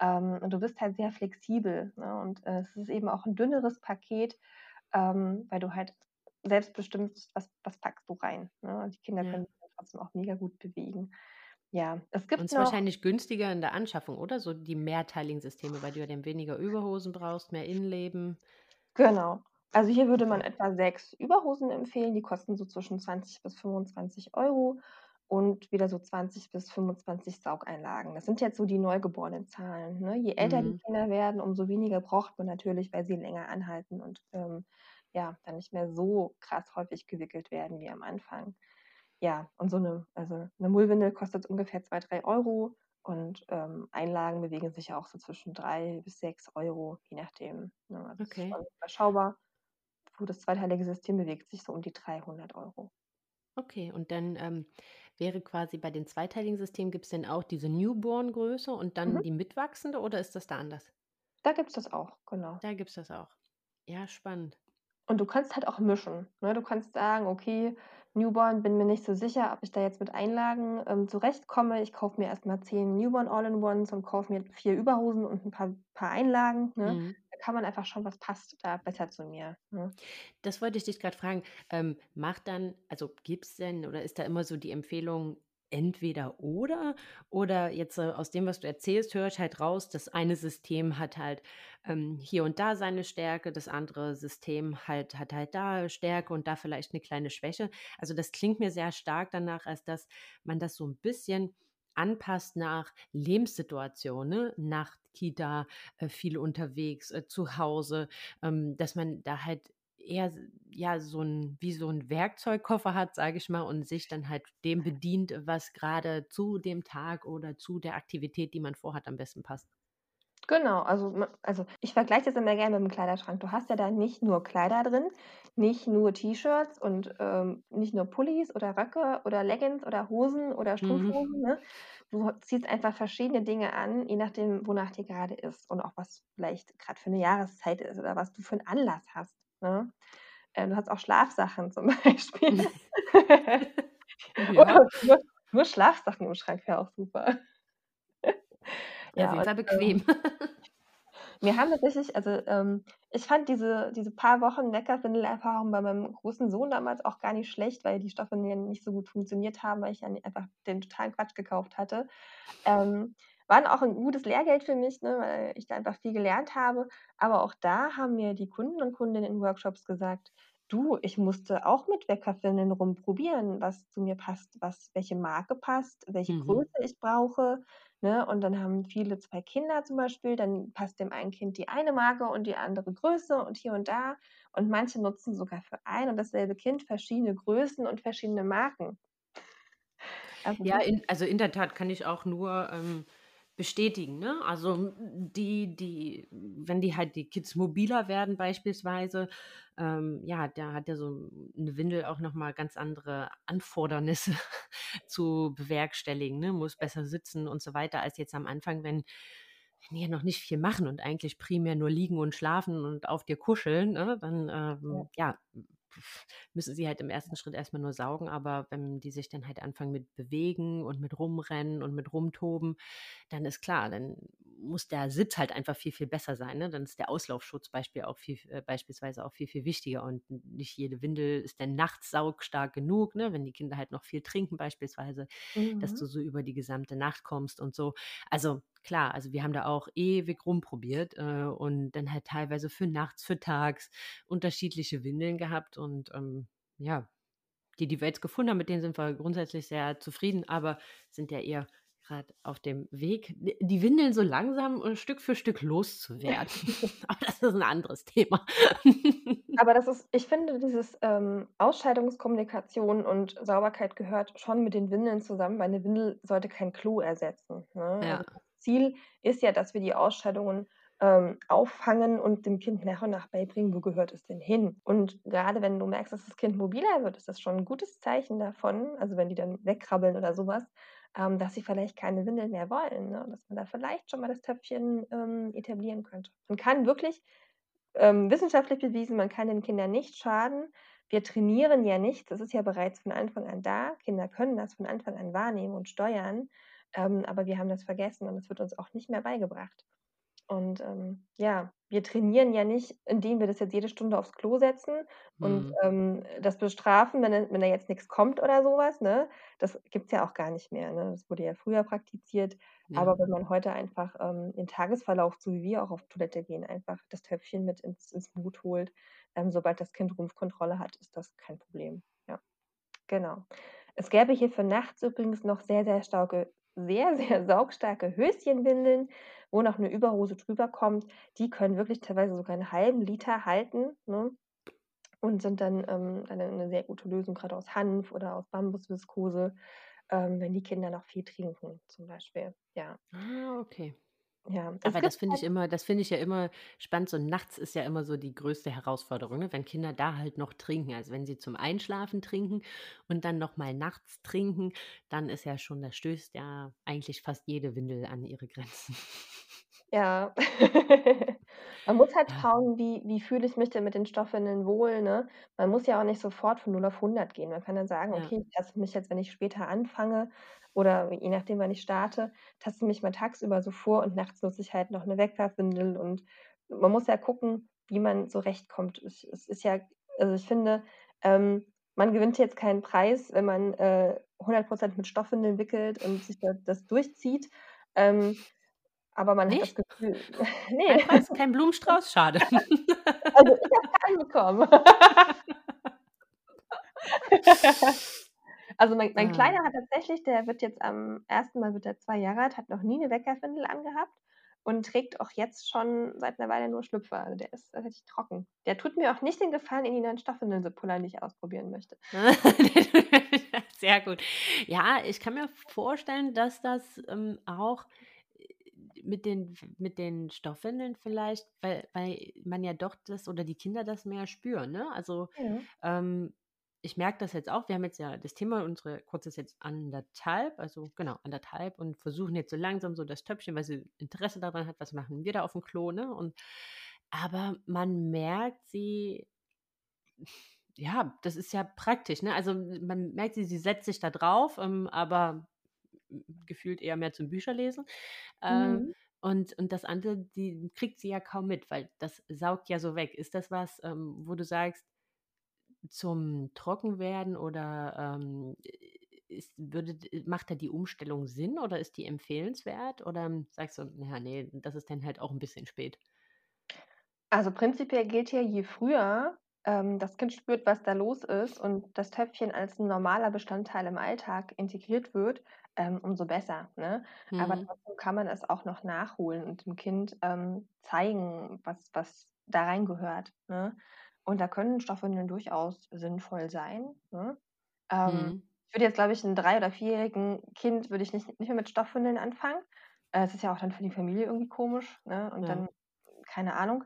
Ähm, und du bist halt sehr flexibel, ne? Und, äh, es ist eben auch ein dünneres Paket, ähm, weil du halt selbst bestimmst, was was packst du rein, ne? Und die Kinder Ja. können sich trotzdem auch mega gut bewegen. Ja, es Und gibt es ist wahrscheinlich günstiger in der Anschaffung, oder? So die mehrteiligen Systeme, weil du ja dann weniger Überhosen brauchst, mehr Innenleben. genau. Also, hier würde man etwa 6 Überhosen empfehlen, die kosten so zwischen 20 bis 25 Euro und wieder so 20 bis 25 Saugeinlagen. Das sind jetzt so die Neugeborenenzahlen, ne? Je älter die Mhm. Kinder werden, umso weniger braucht man natürlich, weil sie länger anhalten und, ähm, ja, dann nicht mehr so krass häufig gewickelt werden wie am Anfang. Ja, und so 'ne also 'ne Mullwindel kostet ungefähr 2, 3 Euro und, ähm, Einlagen bewegen sich ja auch so zwischen 3 bis 6 Euro, je nachdem, ne? Also, ist Okay. schon überschaubar. Gut, das zweiteilige System bewegt sich so um die 300 Euro. Okay. Und dann, ähm, wäre quasi bei den zweiteiligen Systemen gibt's denn auch diese Newborn-Größe und Mhm. dann die mitwachsende oder ist das da anders? Da gibt's das auch, genau. Da gibt's das auch. Ja, spannend. Und du kannst halt auch mischen, ne? Du kannst sagen: „Okay, Newborn, bin mir nicht so sicher, ob ich da jetzt mit Einlagen, ähm, zurechtkomme. Ich kaufe mir erst mal 10 Newborn All-in-Ones und kaufe mir 4 Überhosen und 'n paar paar Einlagen“, ne? Mhm. Kann man einfach schauen, was passt da besser zu mir, ne? Das wollte ich dich gerade fragen. Ähm, macht dann also, gibt's denn oder ist da immer so die Empfehlung entweder oder? Oder jetzt, äh, aus dem, was du erzählst, höre ich halt raus, das eine System hat halt, ähm, hier und da seine Stärke, das andere System halt hat halt da Stärke und da vielleicht eine kleine Schwäche. Also, das klingt mir sehr stark danach, als dass man das so ein bisschen anpasst nach Lebenssituation, ne? Nacht, Kita, äh, viel unterwegs, äh, zu Hause, ähm, dass man da halt eher ja, so ein wie so ein Werkzeugkoffer hat, sage ich mal, und sich dann halt dem bedient, was gerade zu dem Tag oder zu der Aktivität, die man vorhat, am besten passt. Genau, also also, ich vergleiche das immer gerne mit dem Kleiderschrank. Du hast ja da nicht nur Kleider drin, nicht nur T-Shirts und, ähm, nicht nur Pullis oder Röcke oder Leggings oder Hosen oder Mhm. Strumpfhosen, ne? Du ziehst einfach verschiedene Dinge an, je nachdem, wonach dir gerade ist und auch was vielleicht grad für 'ne Jahreszeit ist oder was du für 'n Anlass hast, ne? Äh, du hast auch Schlafsachen *laughs* zum Beispiel. *laughs* Ja, nur nur Schlafsachen im Schrank wäre auch super. Ja, Fall ähm bequem. *laughs* Wir haben tatsächlich also, ähm, ich fand diese diese paar Wochen Weckerwindel-Erfahrung bei meinem großen Sohn damals auch gar nicht schlecht, weil die Stoffwindeln nicht so gut funktioniert haben, weil ich ja einfach den totalen Quatsch gekauft hatte. Ähm, waren auch 'n gutes Lehrgeld für mich, ne, weil ich da einfach viel gelernt habe. Aber auch da haben mir die Kunden und Kundinnen in Workshops gesagt: „Du, ich musste auch mit Weckerwindeln rumprobieren, was zu mir passt, was welche Marke passt, welche Mhm. Größe ich brauche“, ne? Und dann haben viele 2 Kinder zum Beispiel, dann passt dem einen Kind die eine Marke und die andere Größe und hier und da. Und manche nutzen sogar für ein und dasselbe Kind verschiedene Größen und verschiedene Marken. Also, Ja, in also, in der Tat kann ich auch nur, ähm, bestätigen, ne? Also, die die wenn die halt die Kids mobiler werden beispielsweise, ähm, ja, da hat ja so 'ne Windel auch noch mal ganz andere Anfordernisse *laughs* zu bewerkstelligen, ne? Muss besser sitzen und so weiter, als jetzt am Anfang, wenn wenn die ja noch nicht viel machen und eigentlich primär nur liegen und schlafen und auf dir kuscheln, ne? Dann, ja. ähm, ja, müssen sie halt im ersten Schritt erst mal nur saugen, aber wenn die sich dann halt anfangen mit bewegen und mit rumrennen und mit rumtoben, dann ist klar, dann muss der Sitz halt einfach viel, viel besser sein, ne? Dann ist der Auslaufschutz Beispiel auch viel äh, beispielsweise auch viel, viel wichtiger und nicht jede Windel ist dann nachts saugstark genug, ne, wenn die Kinder halt noch viel trinken beispielsweise, dass Mhm. du so über die gesamte Nacht kommst und so. Also, klar, also wir haben da auch ewig rumprobiert, äh, und dann halt teilweise für nachts, für tags unterschiedliche Windeln gehabt und, ähm, ja, die, die wir jetzt gefunden haben, mit denen sind wir grundsätzlich sehr zufrieden, aber sind ja eher gerade auf dem Weg, die Windeln so langsam und Stück für Stück loszuwerden. *laughs* *laughs* Aber das ist ein anderes Thema. *laughs* Aber das ist ich finde, dieses, ähm, Ausscheidungskommunikation und Sauberkeit gehört schon mit den Windeln zusammen, weil 'ne Windel sollte kein Klo ersetzen, ne? Ja, Also, Ziel ist ja, dass wir die Ausscheidungen ähm, auffangen und dem Kind nach und nach beibringen, wo gehört es denn hin. Und gerade wenn du merkst, dass das Kind mobiler wird, ist das schon ein gutes Zeichen davon, also wenn die dann wegkrabbeln oder sowas, ähm, dass sie vielleicht keine Windel mehr wollen, ne? dass man da vielleicht schon mal das Töpfchen ähm, etablieren könnte. Man kann wirklich ähm, wissenschaftlich bewiesen, man kann den Kindern nicht schaden. Wir trainieren ja nichts, das ist ja bereits von Anfang an da. Kinder können das von Anfang an wahrnehmen und steuern, ähm, aber wir haben das vergessen und es wird uns auch nicht mehr beigebracht. Und ähm, ja, wir trainieren ja nicht, indem wir das jetzt jede Stunde aufs Klo setzen und Mhm. ähm, das bestrafen, wenn, wenn da jetzt nichts kommt oder sowas. Ne? Das gibt es ja auch gar nicht mehr. Ne? Das wurde ja früher praktiziert. Ja. Aber wenn man heute einfach ähm, den Tagesverlauf, so wie wir auch auf Toilette gehen, einfach das Töpfchen mit ins, ins Mut holt, ähm, sobald das Kind Rumpfkontrolle hat, ist das kein Problem. Ja, genau. Es gäbe hier für nachts übrigens noch sehr, sehr starke, sehr, sehr saugstarke Höschenwindeln, wo noch eine Überhose drüber kommt. Die können wirklich teilweise sogar einen halben Liter halten ne? und sind dann ähm, eine, eine sehr gute Lösung, gerade aus Hanf oder aus Bambusviskose, ähm, wenn die Kinder noch viel trinken, zum Beispiel. Ja. Ah, okay. Ja, Aber das finde ich immer, das finde ich ja immer spannend. So nachts ist ja immer so die größte Herausforderung, ne? wenn Kinder da halt noch trinken. Also wenn sie zum Einschlafen trinken und dann noch mal nachts trinken, dann ist ja schon, da stößt ja eigentlich fast jede Windel an ihre Grenzen. Ja. *laughs* Man muss halt schauen, wie wie fühle ich mich denn mit den Stoffwindeln wohl, ne? Man muss ja auch nicht sofort von 0 auf 100 gehen. Man kann dann sagen. „Okay, ich taste mich jetzt, wenn ich später anfange oder je nachdem, wann ich starte, taste mich mal tagsüber so vor und nachts nutze ich halt noch 'ne Wegwerfwindel.“ Und man muss ja gucken, wie man zurechtkommt. Es es ist ja also, ich finde, ähm, man gewinnt jetzt keinen Preis, wenn man, äh, 100% mit Stoffwindeln wickelt und sich da das durchzieht. Ähm, aber man hat das Nicht? Gefühl *laughs* Kein ne. Preis, kein Blumenstrauß? Schade. *laughs* Also, ich habe keinen bekommen. *laughs* Also, mein mein Ah. Kleiner hat tatsächlich der wird jetzt am 1. Mal wird er 2 Jahre alt, hat noch nie 'ne Wegwerfwindel angehabt und trägt auch jetzt schon seit 'ner Weile nur Schlüpfer. Also, der ist richtig trocken. Der tut mir auch nicht den Gefallen in die neuen Stoffwindeln zu pullern, die ich ausprobieren möchte. *laughs* *laughs* Sehr gut. Ja, ich kann mir vorstellen, dass das, ähm, auch, äh, mit den mit den Stoffwindeln vielleicht weil weil man ja doch das oder die Kinder das mehr spüren, ne? Also, Ja. ähm, ich merke das jetzt auch. Wir haben jetzt ja das Thema, unsere Kurze ist jetzt 1,5, also genau, 1,5 und versuchen jetzt so langsam so das Töpfchen, weil sie Interesse daran hat, was machen wir da aufm Klo, ne? Und aber man merkt, sie ja, das ist ja praktisch, ne? Also, man merkt, sie sie setzt sich da drauf, ähm, aber gefühlt eher mehr zum Bücherlesen. Äh, Mhm. und und das andere, die kriegt sie ja kaum mit, weil das saugt ja so weg. Ist das was, ähm, wo du sagst, zum Trockenwerden oder, ähm, ist würde d macht da die Umstellung Sinn oder ist die empfehlenswert? Oder sagst du: „Ja, ne, das ist dann halt auch 'n bisschen spät?“ Also, prinzipiell gilt ja, je früher, ähm, das Kind spürt, was da los ist und das Töpfchen als 'n normaler Bestandteil im Alltag integriert wird, ähm, umso besser, ne? Aber Mhm. trotzdem kann man es auch noch nachholen und dem Kind, ähm, zeigen, was was da reingehört, ne? Und da können Stoffwindeln durchaus sinnvoll sein, ne? Ähm, Mhm. ich würde jetzt, glaube ich 'n 3 oder vierjährigen Kind würde ich nicht nicht mehr mit Stoffwindeln anfangen. Äh, es ist ja auch dann für die Familie irgendwie komisch, ne? Und Ja. dann keine Ahnung.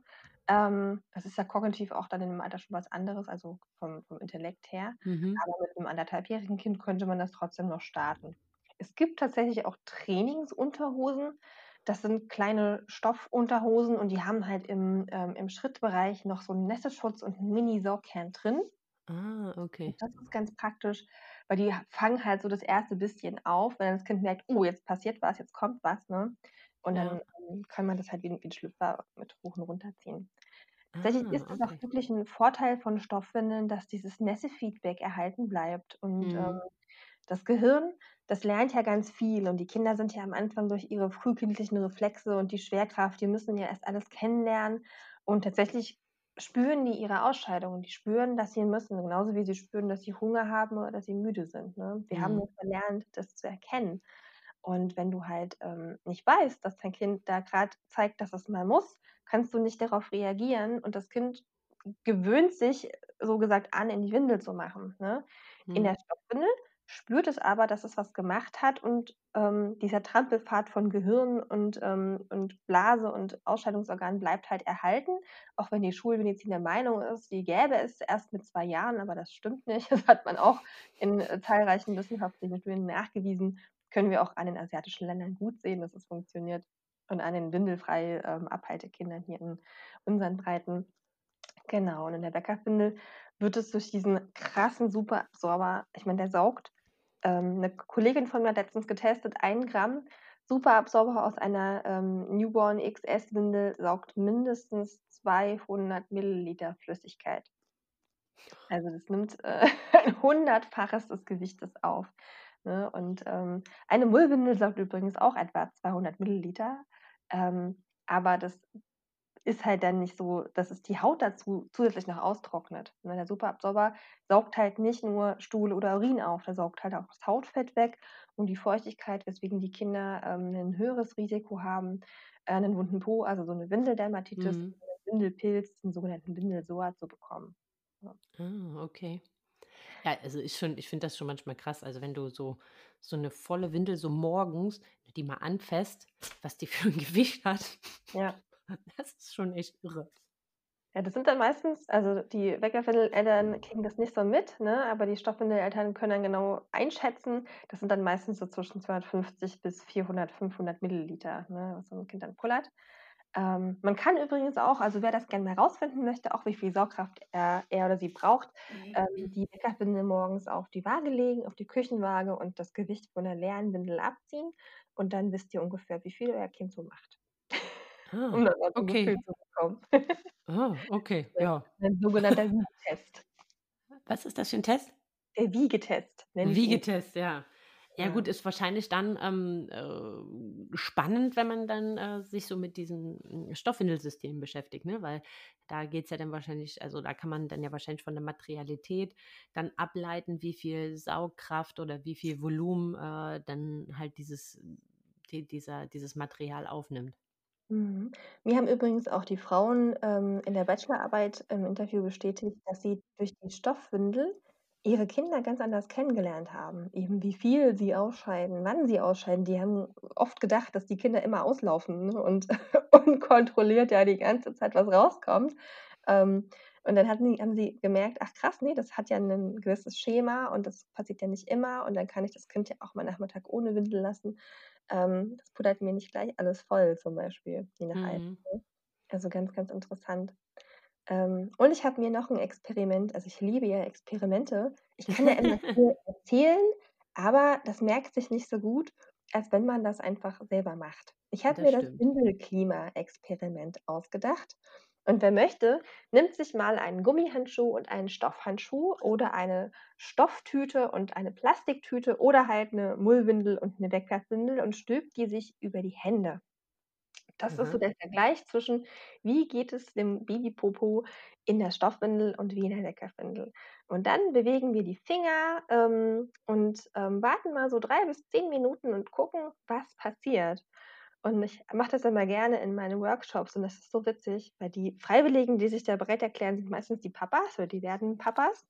Ähm, das ist ja kognitiv auch dann in dem Alter schon was anderes, also vom vom Intellekt her. Mhm. Aber mit 'nem 1,5-jährigen Kind könnte man das trotzdem noch starten. Es gibt tatsächlich auch Trainingsunterhosen. Das sind kleine Stoffunterhosen und die haben halt im ähm, im Schrittbereich noch so 'n Nässeschutz und 'n Mini-Saugkern drin. Ah, okay. Und das ist ganz praktisch, weil die fangen halt so das erste bisschen auf, wenn das Kind merkt: „Oh, jetzt passiert was, jetzt kommt was“, ne? Und dann, Ja. ähm, kann man das halt wie wie 'n Schlüpfer mit hoch und runterziehen. Tatsächlich Ah, ist es auch okay. wirklich 'n Vorteil von Stoffwindeln, dass dieses Nässe-Feedback erhalten bleibt. Und, ähm, Mhm. das Gehirn, das lernt ja ganz viel und die Kinder sind ja am Anfang durch ihre frühkindlichen Reflexe und die Schwerkraft die müssen ja erst alles kennenlernen. Und tatsächlich spüren die ihre Ausscheidungen. Die spüren, dass sie müssen, genauso wie sie spüren, dass sie Hunger haben oder dass sie müde sind, ne? Wir haben Mhm. nur verlernt, das zu erkennen. Und wenn du halt, ähm, nicht weißt, dass dein Kind da grad zeigt, dass es mal muss, kannst du nicht darauf reagieren und das Kind gewöhnt sich so gesagt an, in die Windel zu machen, ne? In der Mhm. Stoffwindel spürt es aber, dass es was gemacht hat und ähm, dieser Trampelpfad von Gehirn und, ähm, und Blase und Ausscheidungsorgan bleibt halt erhalten, auch wenn die Schulmedizin der Meinung ist, die gäbe es erst mit zwei Jahren, aber das stimmt nicht. *laughs* Das hat man auch in äh, zahlreichen wissenschaftlichen Studien nachgewiesen. Können wir auch an den asiatischen Ländern gut sehen, dass es funktioniert und an den windelfrei ähm, Abhaltekindern hier in unseren Breiten. Genau, und in der Bäckerwindel wird es durch diesen krassen Superabsorber, ich meine, der saugt ähm, eine Kollegin von mir hat letztens getestet, ein Gramm Superabsorber aus einer ähm, Newborn XS-Windel saugt mindestens 200 Milliliter Flüssigkeit. Also das nimmt äh, *laughs* ein hundertfaches des Gewichtes auf. Ne? Und ähm, eine Mullwindel saugt übrigens auch etwa 200 Milliliter. Ähm, aber das ist halt dann nicht so, dass es die Haut dazu zusätzlich noch austrocknet. Ne? Der Superabsorber saugt halt nicht nur Stuhl oder Urin auf, der saugt halt auch das Hautfett weg und die Feuchtigkeit, weswegen die Kinder ähm, ein höheres Risiko haben, äh, einen wunden Po, also so eine Windeldermatitis, mhm. Windelpilz, einen sogenannten Windelsoa zu bekommen. Ja. Ah, okay. Ja, also ist schon, ich finde das schon manchmal krass. Also wenn du so, so eine volle Windel so morgens, die mal anfasst, was die für ein *laughs* Gewicht hat. Ja. *laughs* Das ist schon echt irre. Ja, das sind dann meistens, also die Weckerwindel-Eltern kriegen das nicht so mit, ne? aber die Stoffwindel-Eltern können dann genau einschätzen. Das sind dann meistens so zwischen 250 bis 400, 500 Milliliter, ne? was so ein Kind dann pullert. Ähm, man kann übrigens auch, also wer das gerne mal rausfinden möchte, auch wie viel Saugkraft er, er oder sie braucht, mhm. ähm, die Weckerwindel morgens auf die Waage legen, auf die Küchenwaage und das Gewicht von der leeren Windel abziehen. Und dann wisst ihr ungefähr, wie viel euer Kind so macht. Ah, um dann mal okay. Gefühl zu bekommen. Ah, okay, *laughs* ja. Ein sogenannter Wiegetest. Was ist das für ein Test? Der Wiegetest. Wiegetest, ja. Ja, gut, ist wahrscheinlich dann ähm, äh, spannend, wenn man dann äh, sich so mit diesem hm, Stoffwindelsystem beschäftigt, ne? Weil da geht es ja dann wahrscheinlich, also da kann man dann ja wahrscheinlich von der Materialität dann ableiten, wie viel Saugkraft oder wie viel Volumen äh, dann halt dieses, die, dieser, dieses Material aufnimmt. Mhm. Mir haben übrigens auch die Frauen, ähm, in der Bachelorarbeit im Interview bestätigt, dass sie durch die Stoffwindel ihre Kinder ganz anders kennengelernt haben. Eben wie viel sie ausscheiden, wann sie ausscheiden. Die haben oft gedacht, dass die Kinder immer auslaufen, ne, und *laughs* unkontrolliert ja die ganze Zeit was rauskommt. Ähm, und dann hatten haben sie gemerkt: „Ach krass, nee, das hat ja ein gewisses Schema und das passiert ja nicht immer und dann kann ich das Kind ja auch mal Nachmittag ohne Windel lassen.“ Ähm, das puddert mir nicht gleich alles voll zum Beispiel, je nach Mhm. ne? Also ganz, ganz interessant. Ähm, und ich habe mir noch ein Experiment also ich liebe ja Experimente. Ich kann ja immer *laughs* viel erzählen, aber das merkt sich nicht so gut, als wenn man das einfach selber macht. Ich habe mir das stimmt. Windelklima-Experiment ausgedacht. Und wer möchte, nimmt sich mal einen Gummihandschuh und einen Stoffhandschuh oder eine Stofftüte und eine Plastiktüte oder halt eine Mullwindel und eine Wegwerfwindel und stülpt die sich über die Hände. Das ist so der Vergleich zwischen, wie geht es dem Babypopo in der Stoffwindel und wie in der Leckerwindel. Und dann bewegen wir die Finger ähm, und ähm, warten mal so drei bis zehn Minuten und gucken, was passiert. Und ich mache das immer gerne in meinen Workshops und das ist so witzig, weil die Freiwilligen, die sich da bereit erklären, sind meistens die Papas oder die werden Papas.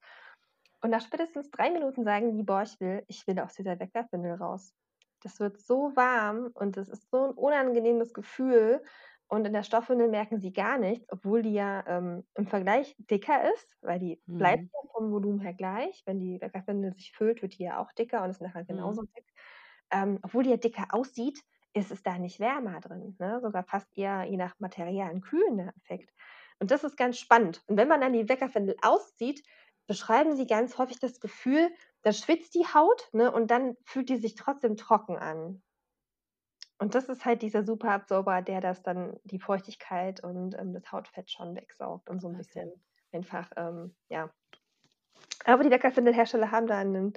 Und nach spätestens drei Minuten sagen die, boah, ich will, ich will aus dieser Weckerwindel raus. Das wird so warm und das ist so ein unangenehmes Gefühl. Und in der Stoffwindel merken sie gar nichts, obwohl die ja ähm, im Vergleich dicker ist, weil die mhm. bleibt ja vom Volumen her gleich. Wenn die Weckerwindel sich füllt, wird die ja auch dicker und ist nachher genauso mhm. dick. Ähm, obwohl die ja dicker aussieht, ist es da nicht wärmer drin, ne? sogar fast eher je nach Material ein kühlender Effekt. Und das ist ganz spannend. Und wenn man dann die Weckerfindel auszieht, beschreiben sie ganz häufig das Gefühl, da schwitzt die Haut ne, und dann fühlt die sich trotzdem trocken an. Und das ist halt dieser Superabsorber, der das dann die Feuchtigkeit und ähm, das Hautfett schon wegsaugt und so ein bisschen einfach, ähm, ja. Aber die Weckerfindelhersteller haben da einen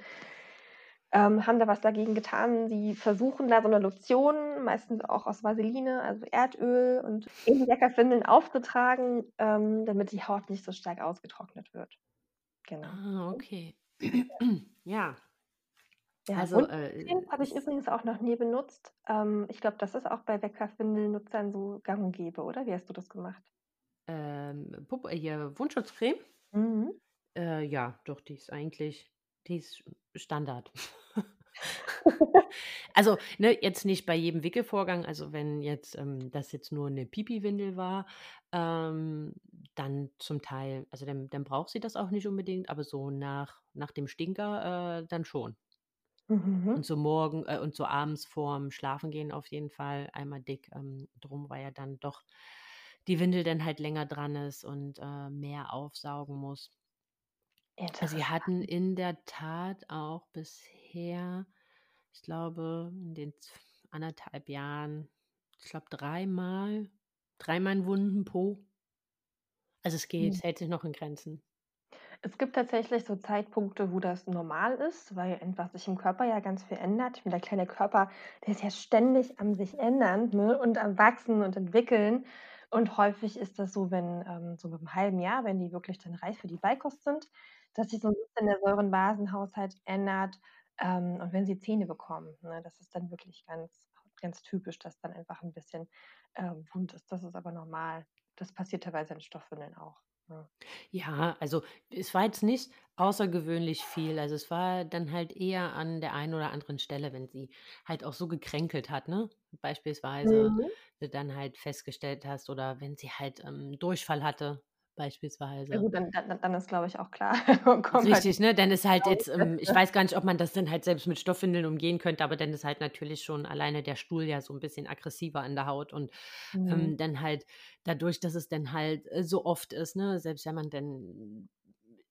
ähm, haben da was dagegen getan. Sie versuchen da so eine Lotion, meistens auch aus Vaseline, also Erdöl und in Leckerfindeln aufzutragen, ähm, damit die Haut nicht so stark ausgetrocknet wird. Genau. Ah, okay. *clears throat* ja. Ja, also, äh, habe ich übrigens auch noch nie benutzt. Ähm, ich glaube, das ist auch bei Weckerfindelnutzern so gang und gäbe, oder? Wie hast du das gemacht? Ähm, Puppe, hier Wundschutzcreme? Mhm. Äh, ja, doch, die ist eigentlich Die ist Standard. *laughs* *laughs* Also, ne, jetzt nicht bei jedem Wickelvorgang. Also, wenn jetzt, ähm, das jetzt nur eine Pipi-Windel war, ähm, dann zum Teil also, dann dann braucht sie das auch nicht unbedingt, aber so nach nach dem Stinker, äh, dann schon. Mhm. Und so morgen äh, und so abends vorm Schlafengehen auf jeden Fall einmal dick, ähm, drum, weil ja dann doch die Windel dann halt länger dran ist und, äh, mehr aufsaugen muss. Also, sie hatten in der Tat auch bisher ich glaube, in den anderthalb Jahren, ich glaube, dreimal, dreimal einen wunden Po. Also es geht, Mhm. es hält sich noch in Grenzen. Es gibt tatsächlich so Zeitpunkte, wo das normal ist, weil einfach sich im Körper ja ganz viel ändert. Ich meine, der kleine Körper, der ist ja ständig am sich ändern, ne, und am Wachsen und entwickeln. Und häufig ist das so, wenn, ähm, so mit einem halben Jahr, wenn die wirklich dann reif für die Beikost sind, dass sich so 'n bisschen der Säurenbasenhaushalt ändert, ähm, und wenn sie Zähne bekommen, ne, das ist dann wirklich ganz ganz typisch, dass dann einfach 'n bisschen, ähm, wund ist. Das ist aber normal. Das passiert teilweise in Stoffwindeln auch, ja. Ja, also es war jetzt nicht außergewöhnlich viel. Also es war dann halt eher an der einen oder anderen Stelle, wenn sie halt auch so gekränkelt hat, ne? Beispielsweise Mhm. du dann halt festgestellt hast oder wenn sie halt, ähm, Durchfall hatte, Ja beispielsweise. gut, dann dann dann ist, glaube ich, auch klar, *laughs* halt Richtig, ne? Dann ist halt raus, jetzt, ähm ich weiß gar nicht, ob man das dann halt selbst mit Stoffwindeln umgehen könnte, aber dann ist halt natürlich schon alleine der Stuhl ja so 'n bisschen aggressiver an der Haut und, Mhm. ähm, dann halt dadurch, dass es dann halt, äh, so oft ist, ne, selbst wenn man dann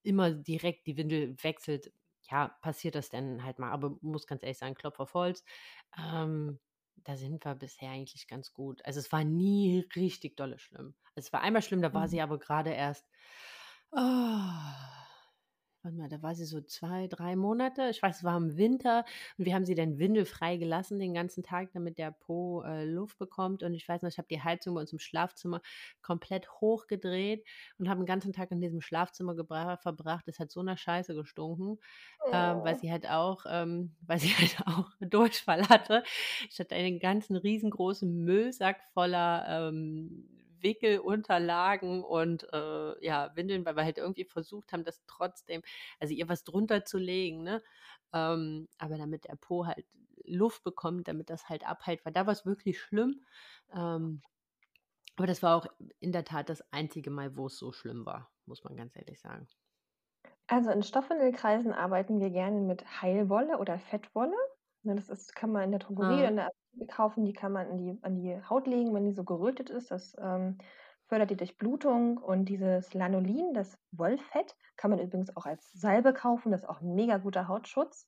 immer direkt die Windel wechselt, ja, passiert das dann halt mal. Aber muss ganz ehrlich sagen, Klopf auf Holz, ähm, da sind wir bisher eigentlich ganz gut. Also, es war nie richtig dolle schlimm. Es war einmal schlimm, da war Mhm. sie aber grade erst Ah, warte mal, da war sie so 2, 3 Monate. Ich weiß, es war im Winter und wir haben sie dann windelfrei gelassen den ganzen Tag, damit der Po, äh, Luft bekommt. Und ich weiß noch, ich habe die Heizung bei uns im Schlafzimmer komplett hochgedreht und habe 'n ganzen Tag in diesem Schlafzimmer verbracht. Es hat so nach Scheiße gestunken, ähm, weil Oh. sie halt auch ähm, *laughs* weil sie halt auch *laughs* Durchfall hatte. Ich hatte einen ganzen riesengroßen Müllsack voller, ähm, Wickelunterlagen und, äh, ja, Windeln, weil wir halt irgendwie versucht haben, das trotzdem also ihr was drunter zu legen, ne? Ähm, aber damit der Po halt Luft bekommt, damit das halt abheilt, weil da war's wirklich schlimm. Ähm, aber das war auch in der Tat das einzige Mal, wo's so schlimm war, muss man ganz ehrlich sagen. Also, in Stoffwindelkreisen arbeiten wir gerne mit Heilwolle oder Fettwolle. Ne, das ist kann man in der Drogerie Mhm. in der Kaufen, die kann man an die an die Haut legen, wenn die so gerötet ist. Das, ähm, fördert die Durchblutung und dieses Lanolin, das Wollfett, kann man übrigens auch als Salbe kaufen, das ist auch 'n mega guter Hautschutz.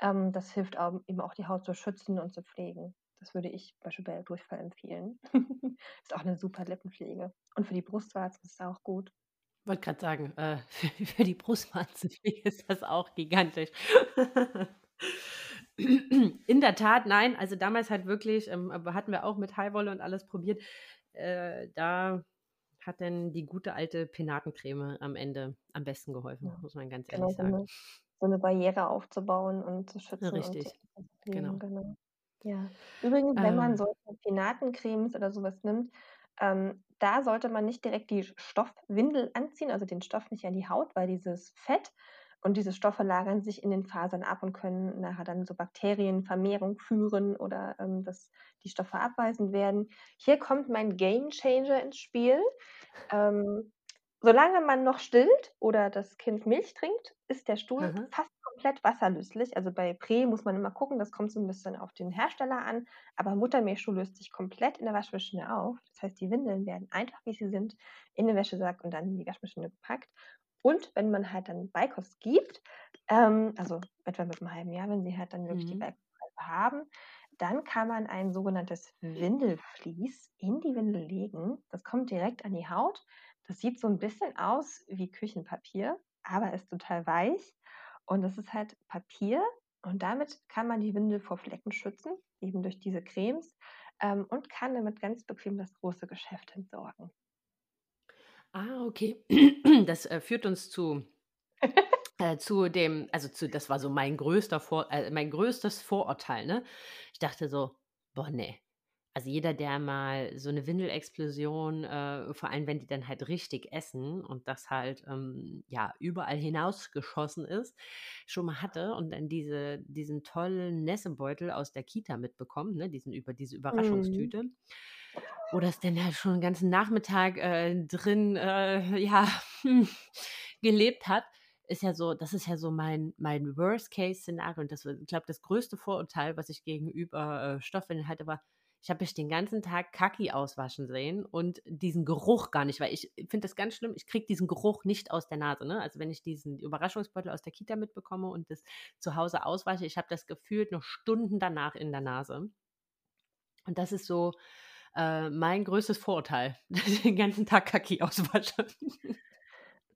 Ähm, das hilft au eben auch die Haut zu schützen und zu pflegen. Das würde ich zum Beispiel bei Durchfall empfehlen. *laughs* Ist auch 'ne super Lippenpflege. Und für die Brustwarzen ist es auch gut. Wollte grad sagen, äh, *laughs* für für die Brustwarzenpflege ist das auch gigantisch. *laughs* *clears throat* In der Tat, nein, also damals halt wirklich, ähm, aber hatten wir auch mit Heilwolle und alles probiert. Äh, da hat dann die gute alte Penatencreme am Ende am besten geholfen, Ja, muss man ganz genau, ehrlich so sagen. 'ne so 'ne Barriere aufzubauen und zu schützen Richtig, genau. genau. Ja. Übrigens, wenn man Ähm. solche Penatencremes oder so was nimmt, ähm, da sollte man nicht direkt die Stoffwindel anziehen, also den Stoff nicht an die Haut, weil dieses Fett und diese Stoffe lagern sich in den Fasern ab und können nachher dann zur Bakterienvermehrung führen oder, ähm, dass die Stoffe abweisend werden. Hier kommt mein Gamechanger ins Spiel. Ähm, solange man noch stillt oder das Kind Milch trinkt, ist der Stuhl Aha. fast komplett wasserlöslich. Also, bei Prä muss man immer gucken, das kommt so 'n bisschen auf den Hersteller an, aber Muttermilchstuhl löst sich komplett in der Waschmaschine auf. Das heißt, die Windeln werden einfach, wie sie sind, in den Wäschesack und dann in die Waschmaschine gepackt. Und wenn man halt dann Beikost gibt, ähm, also etwa mit 'nem halben Jahr, wenn sie halt dann wirklich die Mhm. Beikostreife haben, dann kann man ein sogenanntes Windelflies in die Windel legen. Das kommt direkt an die Haut. Das sieht so 'n bisschen aus wie Küchenpapier, aber ist total weich. Und das ist halt Papier und damit kann man die Windel vor Flecken schützen, eben durch diese Cremes, ähm, und kann damit ganz bequem das große Geschäft entsorgen. Ah, okay. *clears throat* Das, äh, führt uns zu äh, zu dem also zu das war so mein größter Vor äh, mein größtes Vorurteil, ne? Ich dachte so: „Boah, ne. Also jeder, der mal so eine Windelexplosion, äh, vor allem wenn die dann halt richtig essen und das halt ähm, ja überall hinausgeschossen ist, schon mal hatte und dann diese, diesen tollen Nässebeutel aus der Kita mitbekommt, ne, diesen über diese Mhm. Überraschungstüte. Wo das denn halt schon den ganzen Nachmittag äh, drin äh, ja, *laughs* gelebt hat, ist ja so, das ist ja so mein, mein Worst-Case-Szenario. Und das, ich glaube, das größte Vorurteil, was ich gegenüber äh, Stoffwindeln hatte, war, ich habe mich den ganzen Tag Kaki auswaschen sehen und diesen Geruch gar nicht, weil ich finde das ganz schlimm. Ich kriege diesen Geruch nicht aus der Nase. Ne? Also wenn ich diesen Überraschungsbeutel aus der Kita mitbekomme und das zu Hause auswasche, ich habe das gefühlt noch Stunden danach in der Nase. Und das ist so äh, mein größtes Vorurteil, *laughs* dass ich den ganzen Tag Kaki auswasche.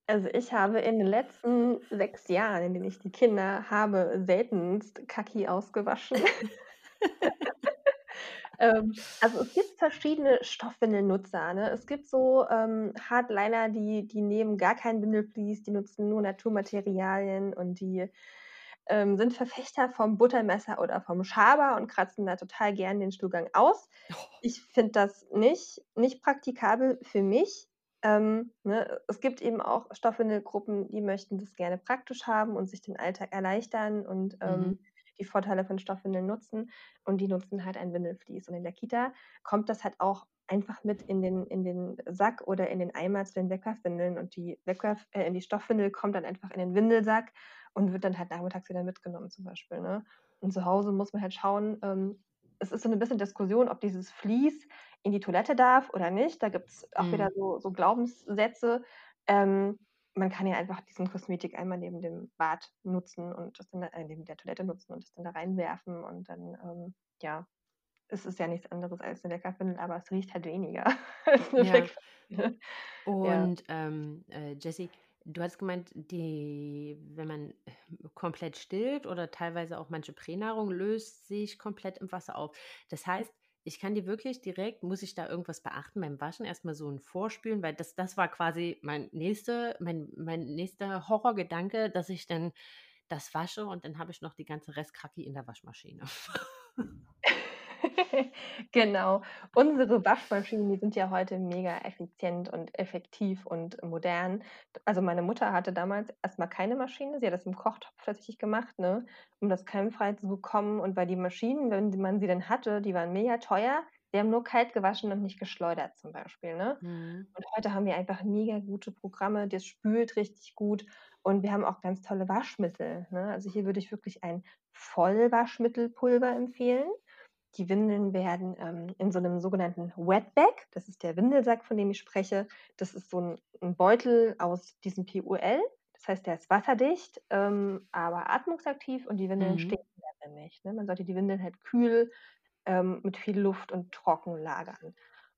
Also ich habe in den letzten sechs Jahren, in denen ich die Kinder habe, seltenst Kaki ausgewaschen. *laughs* ähm, also es gibt verschiedene Stoffwindelnutzer. Ne? Es gibt so ähm, Hardliner, die, die nehmen gar kein Windelflies, die nutzen nur Naturmaterialien und die ähm, sind Verfechter vom Buttermesser oder vom Schaber und kratzen da total gern den Stuhlgang aus. Oh. Ich finde das nicht, nicht praktikabel für mich. Ähm, ne? Es gibt eben auch Stoffwindelgruppen, die möchten das gerne praktisch haben und sich den Alltag erleichtern und ähm, Mhm. Die Vorteile von Stoffwindeln nutzen. Und die nutzen halt ein Windelflies. Und in der Kita kommt das halt auch einfach mit in den, in den Sack oder in den Eimer zu den Wegwerfwindeln. Und die, Wegwerf, äh, die Stoffwindel kommt dann einfach in den Windelsack und wird dann halt nachmittags wieder mitgenommen zum Beispiel. Ne? Und zu Hause muss man halt schauen, ähm, es ist so ein bisschen Diskussion, ob dieses Vlies in die Toilette darf oder nicht. Da gibt es auch Mhm. wieder so, so Glaubenssätze. Ähm, man kann ja einfach diesen Kosmetik einmal neben dem Bad nutzen und das dann äh, neben der Toilette nutzen und das dann da reinwerfen und dann, ähm, ja, es ist ja nichts anderes als eine Leckerfindel, aber es riecht halt weniger *laughs* als eine Ja. Leckerfindel. Ja. Und ähm, äh, Jessie, du hast gemeint, die, wenn man äh, komplett stillt oder teilweise auch manche Pränahrung löst sich komplett im Wasser auf. Das heißt, ich kann die wirklich direkt, muss ich da irgendwas beachten beim Waschen? Erstmal so ein Vorspülen, weil das, das war quasi mein nächster, mein, mein nächster Horrorgedanke, dass ich dann das wasche und dann habe ich noch die ganze Restkacke in der Waschmaschine. *laughs* *laughs* Genau. Unsere Waschmaschinen, die sind ja heute mega effizient und effektiv und modern. Also meine Mutter hatte damals erstmal keine Maschine. Sie hat das im Kochtopf tatsächlich gemacht, ne, um das keimfrei zu bekommen. Und weil die Maschinen, wenn man sie dann hatte, die waren mega teuer. Die haben nur kalt gewaschen und nicht geschleudert zum Beispiel, ne? Mhm. Und heute haben wir einfach mega gute Programme, das spült richtig gut und wir haben auch ganz tolle Waschmittel, ne? Also hier würde ich wirklich ein Vollwaschmittelpulver empfehlen. Die Windeln werden ähm, in so einem sogenannten Wetbag, das ist der Windelsack, von dem ich spreche. Das ist so ein, ein Beutel aus diesem PUL. Das heißt, der ist wasserdicht, ähm, aber atmungsaktiv und die Windeln Mhm. stinken dann nicht. Ne? Man sollte die Windeln halt kühl ähm, mit viel Luft und trocken lagern.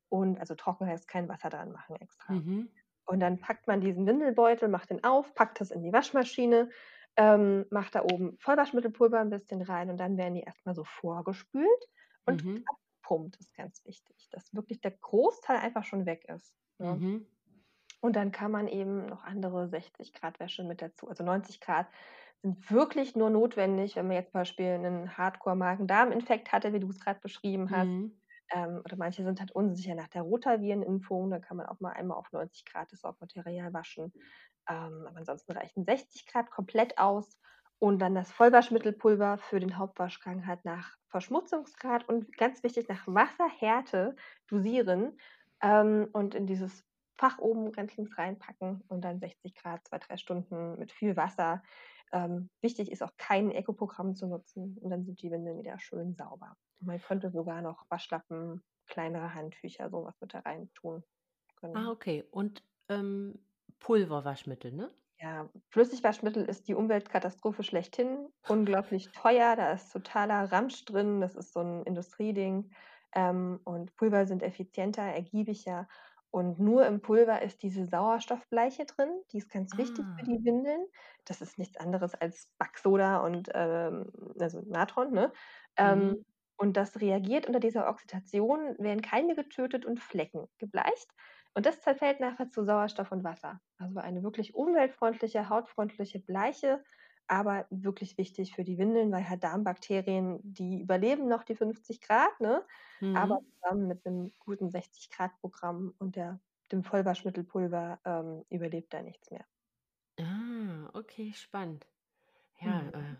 Und also trocken heißt kein Wasser dran machen extra. Mhm. Und dann packt man diesen Windelbeutel, macht den auf, packt das in die Waschmaschine, ähm, macht da oben Vollwaschmittelpulver ein bisschen rein und dann werden die erstmal so vorgespült und Mhm. abgepumpt, ist ganz wichtig, dass wirklich der Großteil einfach schon weg ist. Ne? Mhm. Und dann kann man eben noch andere 60 Grad Wäsche mit dazu. Also 90 Grad sind wirklich nur notwendig, wenn man jetzt zum Beispiel einen Hardcore-Magen-Darm-Infekt hatte, wie du es gerade beschrieben hast. Mhm. Ähm, oder manche sind halt unsicher nach der Rotavirenimpfung. Da kann man auch mal einmal auf 90 Grad das Sorgmaterial waschen. Ähm, aber ansonsten reichen 60 Grad komplett aus. Und dann das Vollwaschmittelpulver für den Hauptwaschgang halt nach Verschmutzungsgrad und ganz wichtig nach Wasserhärte dosieren ähm, und in dieses Fach oben ganz links reinpacken und dann 60 Grad, zwei, drei Stunden mit viel Wasser. Ähm, wichtig ist auch kein Eco-Programm zu nutzen und dann sind die Windeln wieder schön sauber. Und man könnte sogar noch Waschlappen, kleinere Handtücher, sowas mit da rein tun. Genau. Ah, okay. Und ähm, Pulverwaschmittel, ne? Ja, Flüssigwaschmittel ist die Umweltkatastrophe schlechthin. Unglaublich teuer, da ist totaler Ramsch drin, das ist so ein Industrieding. Ähm, und Pulver sind effizienter, ergiebiger. Und nur im Pulver ist diese Sauerstoffbleiche drin, die ist ganz wichtig für Ah. die Windeln. Das ist nichts anderes als Backsoda und ähm, also Natron, ne? Ähm, Mhm. und das reagiert unter dieser Oxidation, werden Keime getötet und Flecken gebleicht. Und das zerfällt nachher zu Sauerstoff und Wasser. Also eine wirklich umweltfreundliche, hautfreundliche Bleiche. aber wirklich wichtig für die Windeln, weil halt Darmbakterien, die überleben noch die 50 Grad, ne? Mhm. aber zusammen mit einem guten 60 Grad Programm und der, dem Vollwaschmittelpulver ähm, überlebt da nichts mehr. Ah, okay, spannend. Ja, mhm.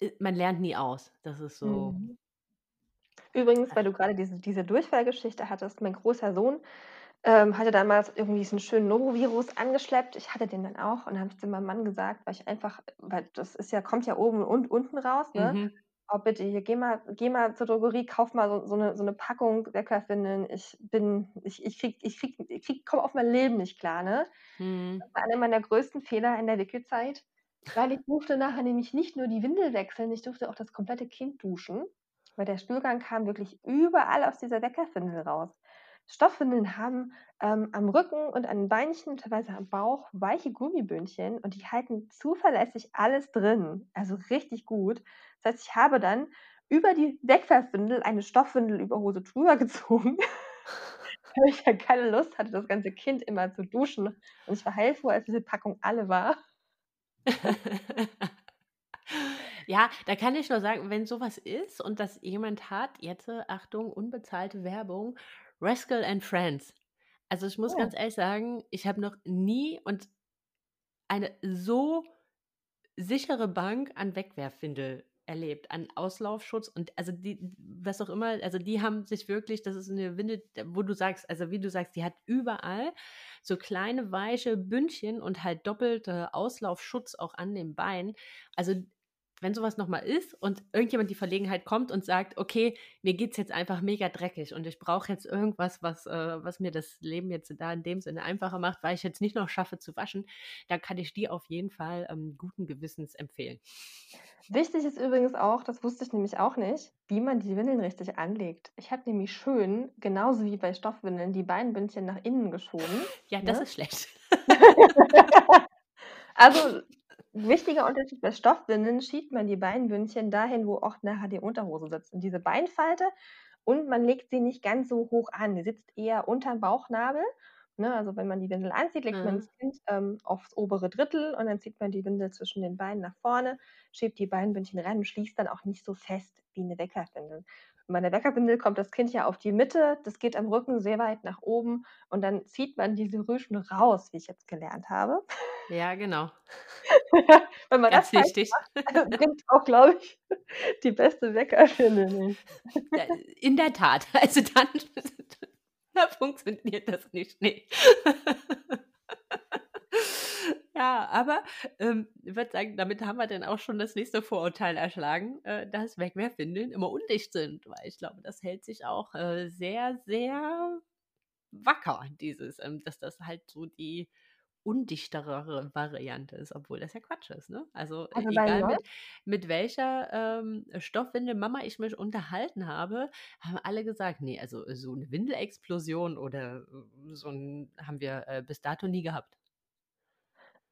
äh, man lernt nie aus. Das ist so. Mhm. Übrigens, weil du gerade diese, diese Durchfallgeschichte hattest, mein großer Sohn ähm, hatte damals irgendwie diesen schönen Norovirus angeschleppt. Ich hatte den dann auch und habe zu meinem Mann gesagt, weil ich einfach, weil das ist ja, kommt ja oben und unten raus, ne? Mhm. Oh, bitte, hier, geh mal, geh mal zur Drogerie, kauf mal so, so, eine, so eine Packung Weckerfindeln. Ich bin, ich, ich krieg, ich krieg, ich krieg, komm auf mein Leben nicht klar, ne? Mhm. Das war einer meiner größten Fehler in der Wickelzeit, weil ich durfte nachher nämlich nicht nur die Windel wechseln, ich durfte auch das komplette Kind duschen, weil der Stuhlgang kam wirklich überall aus dieser Weckerfindel raus. Stoffwindeln haben ähm, am Rücken und an den Beinchen, teilweise am Bauch, weiche Gummibündchen und die halten zuverlässig alles drin. Also richtig gut. Das heißt, ich habe dann über die Wegwerfwindel eine Stoffwindelüberhose drüber *laughs* gezogen, weil ich ja keine Lust hatte, das ganze Kind immer zu duschen. Und ich war heilfroh, als diese Packung alle war. *laughs* Ja, da kann ich nur sagen, wenn sowas ist und das jemand hat, jetzt Achtung, unbezahlte Werbung, Rascal and Friends. Also ich muss oh. ganz ehrlich sagen, ich habe noch nie und eine so sichere Bank an Wegwerfwindel erlebt, an Auslaufschutz und also die, was auch immer, also die haben sich wirklich, das ist eine Windel, wo du sagst, also wie du sagst, die hat überall so kleine weiche Bündchen und halt doppelte Auslaufschutz auch an den Beinen. Also wenn sowas nochmal ist und irgendjemand die Verlegenheit kommt und sagt, okay, mir geht es jetzt einfach mega dreckig und ich brauche jetzt irgendwas, was, äh, was mir das Leben jetzt da in dem Sinne einfacher macht, weil ich jetzt nicht noch schaffe zu waschen, dann kann ich die auf jeden Fall ähm, guten Gewissens empfehlen. Wichtig ist übrigens auch, das wusste ich nämlich auch nicht, wie man die Windeln richtig anlegt. Ich habe nämlich schön, genauso wie bei Stoffwindeln, die Beinbündchen nach innen geschoben. Ja, das ne? ist schlecht. *laughs* also wichtiger Unterschied bei Stoffwindeln schiebt man die Beinbündchen dahin, wo auch nachher die Unterhose sitzt. In diese Beinfalte und man legt sie nicht ganz so hoch an. Die sitzt eher unter dem Bauchnabel. Ne? Also wenn man die Windel anzieht, legt mhm. man das Kind ähm, aufs obere Drittel und dann zieht man die Windel zwischen den Beinen nach vorne, schiebt die Beinbündchen ran und schließt dann auch nicht so fest wie eine Weckerwindel. Der Weckerwindel kommt das Kind ja auf die Mitte, das geht am Rücken sehr weit nach oben und dann zieht man diese Rüschen raus, wie ich jetzt gelernt habe. Ja, genau. *laughs* Wenn man Ganz das wichtig. Macht, bringt auch, glaube ich, *laughs* die beste Weckerwindel. In der Tat. Also dann *laughs* funktioniert das nicht. Nee. Ja, aber ähm, ich würde sagen, damit haben wir dann auch schon das nächste Vorurteil erschlagen, äh, dass Wegwerfwindeln immer undicht sind, weil ich glaube, das hält sich auch äh, sehr, sehr wacker, dieses, ähm, dass das halt so die undichtere Variante ist, obwohl das ja Quatsch ist. Ne? Also, also egal mit, mit, welcher ähm, Stoffwindel Mama ich mich unterhalten habe, haben alle gesagt, nee, also so eine Windelexplosion oder äh, so ein haben wir äh, bis dato nie gehabt.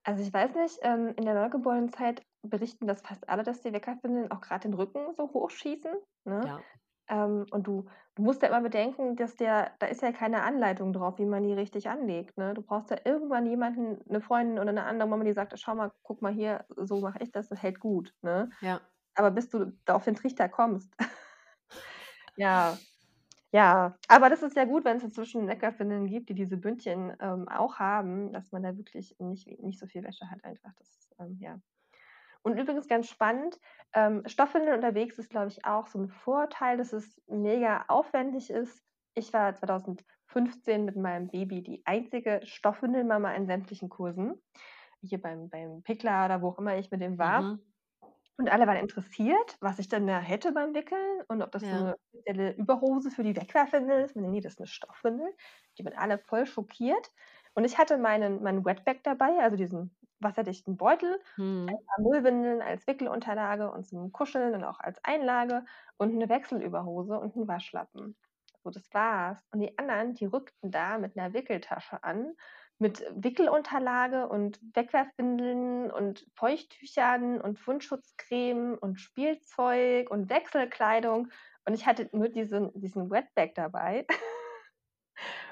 Also ich weiß nicht, ähm, in der Neugeborenen-Zeit berichten das fast alle, dass die Weckerwindeln auch gerade den Rücken so hochschießen. Ne? Ja. Ähm, und du, du musst ja immer bedenken, dass der, da ist ja keine Anleitung drauf, wie man die richtig anlegt. Ne? Du brauchst ja irgendwann jemanden, eine Freundin oder eine andere Mama, die sagt, schau mal, guck mal hier, so mache ich das, das hält gut. Ne? Ja. Aber bis du da auf den Trichter kommst. *laughs* ja, ja, aber das ist ja gut, wenn es inzwischen Leckerfindeln gibt, die diese Bündchen ähm, auch haben, dass man da wirklich nicht, nicht so viel Wäsche hat einfach. Das, ähm, ja. Und übrigens ganz spannend, ähm, Stoffwindeln unterwegs ist, glaube ich, auch so ein Vorteil, dass es mega aufwendig ist. Ich war 2015 mit meinem Baby die einzige Stoffwindelmama in sämtlichen Kursen. Hier beim, beim Pickler oder wo auch immer ich mit dem war. Mhm. Und alle waren interessiert, was ich dann da hätte beim Wickeln und ob das so eine spezielle Überhose für die Wegwerfwindel ist. Nee, das ist eine Stoffwindel. Die waren alle voll schockiert. Und ich hatte meinen, meinen Wetbag dabei, also diesen wasserdichten Beutel, ein mhm. paar Müllwindeln als Wickelunterlage und zum Kuscheln und auch als Einlage und eine Wechselüberhose und einen Waschlappen. So, das war's. Und die anderen, die rückten da mit einer Wickeltasche an mit Wickelunterlage und Wegwerfwindeln und Feuchttüchern und Wundschutzcreme und Spielzeug und Wechselkleidung. Und ich hatte nur diesen, diesen Wetbag dabei. *laughs*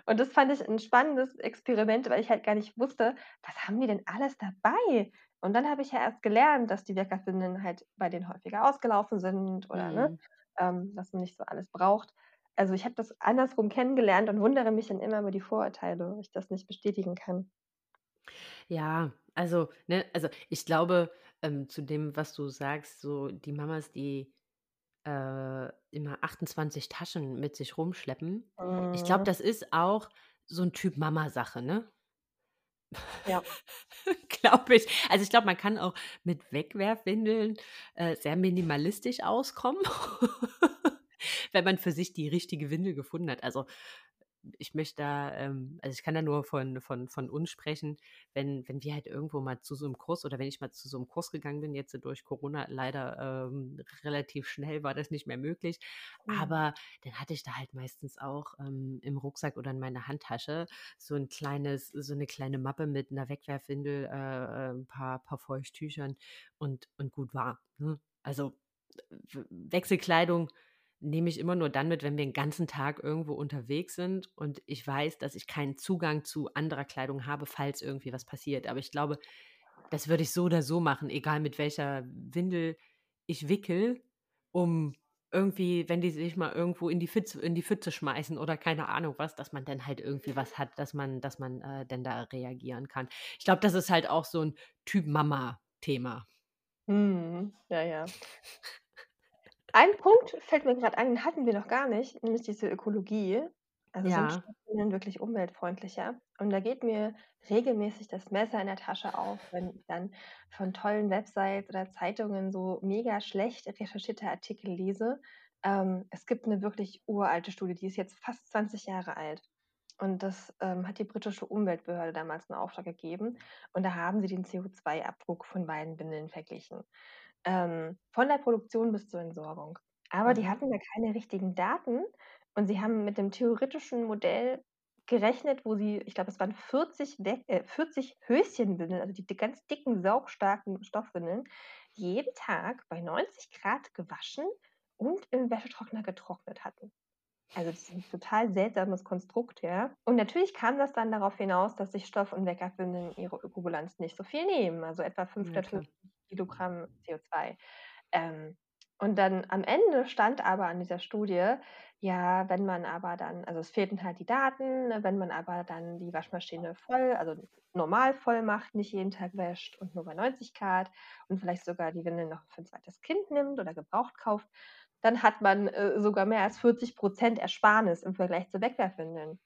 Und das fand ich ein spannendes Experiment, weil ich halt gar nicht wusste, was haben die denn alles dabei? Und dann habe ich ja erst gelernt, dass die Weckerwindeln halt bei denen häufiger ausgelaufen sind oder ne, Mhm. ähm, dass man nicht so alles braucht. Also, ich habe das andersrum kennengelernt und wundere mich dann immer über die Vorurteile, weil ich das nicht bestätigen kann. Ja, also, ne, also ich glaube, ähm, zu dem, was du sagst, so die Mamas, die äh, immer 28 Taschen mit sich rumschleppen. Ich glaube, Mhm. das ist auch so ein Typ Mama-Sache, ne? Ja. *laughs* Glaube ich. Also, ich glaube, man kann auch mit Wegwerfwindeln, äh, sehr minimalistisch auskommen, *laughs* *laughs* wenn man für sich die richtige Windel gefunden hat. Also, ich möchte da, ähm also, ich kann da nur von von von uns sprechen, wenn wenn wir halt irgendwo mal zu so einem Kurs oder wenn ich mal zu so einem Kurs gegangen bin, jetzt durch Corona leider, ähm, relativ schnell war das nicht mehr möglich. Mhm. Aber dann hatte ich da halt meistens auch, ähm, im Rucksack oder in meiner Handtasche so ein kleines so eine kleine Mappe mit einer Wegwerfwindel, äh, äh, 'n paar paar Feuchttüchern und und gut war, ne? Also, Wechselkleidung nehme ich immer nur dann mit, wenn wir 'n ganzen Tag irgendwo unterwegs sind und ich weiß, dass ich keinen Zugang zu anderer Kleidung habe, falls irgendwie was passiert. Aber ich glaube, das würde ich so oder so machen, egal mit welcher Windel ich wickel, um irgendwie, wenn die sich mal irgendwo in die Pfütze in die Pfütze schmeißen oder keine Ahnung was, dass man dann halt irgendwie was hat, dass man dass man, äh, dann da reagieren kann. Ich glaube, das ist halt auch so 'n Typ Mama-Thema. Mhm. Ja, ja. Ein Punkt fällt mir grad ein, den hatten wir noch gar nicht, nämlich diese Ökologie. Also, sind Ja. Stoffwindeln wirklich umweltfreundlicher? Und da geht mir regelmäßig das Messer in der Tasche auf, wenn ich dann von tollen Websites oder Zeitungen so mega schlecht recherchierte Artikel lese. Ähm, es gibt 'ne wirklich uralte Studie, die ist jetzt fast 20 Jahre alt. Und das, ähm, hat die britische Umweltbehörde damals in Auftrag gegeben. Und da haben sie den CO2-Abdruck von beiden Windeln verglichen. Ähm, von der Produktion bis zur Entsorgung. Aber die Mhm. hatten da keine richtigen Daten und sie haben mit dem theoretischen Modell gerechnet, wo sie ich glaube, es waren 40 Weg äh, 40 Höschenwindeln, also die di ganz dicken, saugstarken Stoffwindeln, jeden Tag bei 90 Grad gewaschen und im Wäschetrockner getrocknet hatten. Also, das ist 'n total seltsames Konstrukt, ja. Und natürlich kam das dann darauf hinaus, dass sich Stoff und Weckerwindeln ihre Ökobilanz nicht so viel nehmen, also etwa Ja, klar. 550 Kilogramm CO2. Ähm, und dann am Ende stand aber an dieser Studie, ja, wenn man aber dann also, es fehlten halt die Daten, ne, wenn man aber dann die Waschmaschine voll also, normal voll macht, nicht jeden Tag wäscht und nur bei 90 Grad und vielleicht sogar die Windeln noch für 'n zweites Kind nimmt oder gebraucht kauft, dann hat man, äh, sogar mehr als 40% Ersparnis im Vergleich zu Wegwerfwindeln.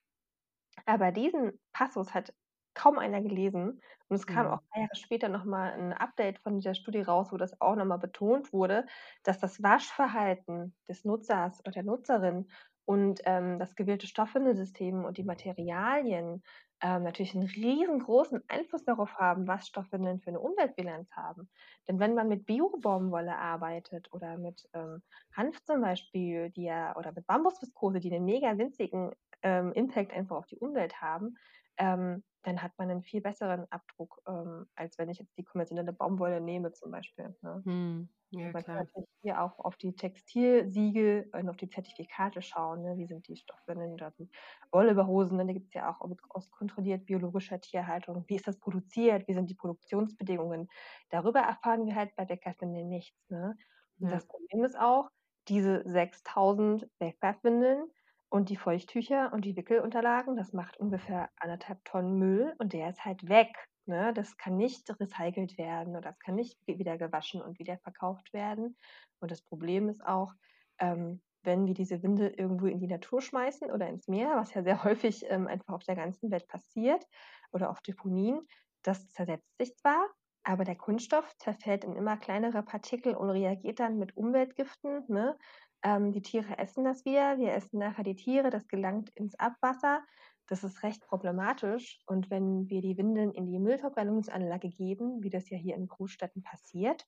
Aber diesen Passus hat kaum einer gelesen und es kam auch Mhm. paar Jahre später noch mal 'n Update von dieser Studie raus, wo das auch noch mal betont wurde, dass das Waschverhalten des Nutzers oder der Nutzerin und, ähm, das gewählte Stoffwindelsystem und die Materialien, ähm, natürlich 'n riesengroßen Einfluss darauf haben, was Stoffwindeln für 'ne Umweltbilanz haben. Denn wenn man mit Bio-Baumwolle arbeitet oder mit, ähm, Hanf zum Beispiel, die ja oder mit Bambusviskose, die 'nen mega winzigen, ähm, Impact einfach auf die Umwelt haben, ähm, dann hat man 'nen viel besseren Abdruck, ähm, als wenn ich jetzt die konventionelle Baumwolle nehme zum Beispiel, ne? Mhm. Ja, man kann klar. natürlich hier auch auf die Textilsiegel und auf die Zertifikate schauen, ne? Wie sind die Stoffwindeln oder die Wollüberhosen, ne? Die gibt's ja auch aus kontrolliert biologischer Tierhaltung. Wie ist das produziert? Wie sind die Produktionsbedingungen? Darüber erfahren wir halt bei Wegwerfwindeln nichts, ne? Und Ja. das Problem ist auch, diese 6.000 Wegwerfwindeln und die Feuchttücher und die Wickelunterlagen, das macht ungefähr 1,5 Tonnen Müll und der ist halt weg, ne? Das kann nicht recycelt werden oder das kann nicht wi wieder gewaschen und wiederverkauft werden. Und das Problem ist auch, ähm, wenn wir diese Windel irgendwo in die Natur schmeißen oder ins Meer, was ja sehr *laughs* häufig, ähm, einfach auf der ganzen Welt passiert oder auf Deponien, das zersetzt sich zwar, aber der Kunststoff zerfällt in immer kleinere Partikel und reagiert dann mit Umweltgiften, ne? Ähm, die Tiere essen das wieder, wir essen nachher die Tiere, das gelangt ins Abwasser. Das ist recht problematisch und wenn wir die Windeln in die Müllverbrennungsanlage geben, wie das ja hier in Großstädten passiert,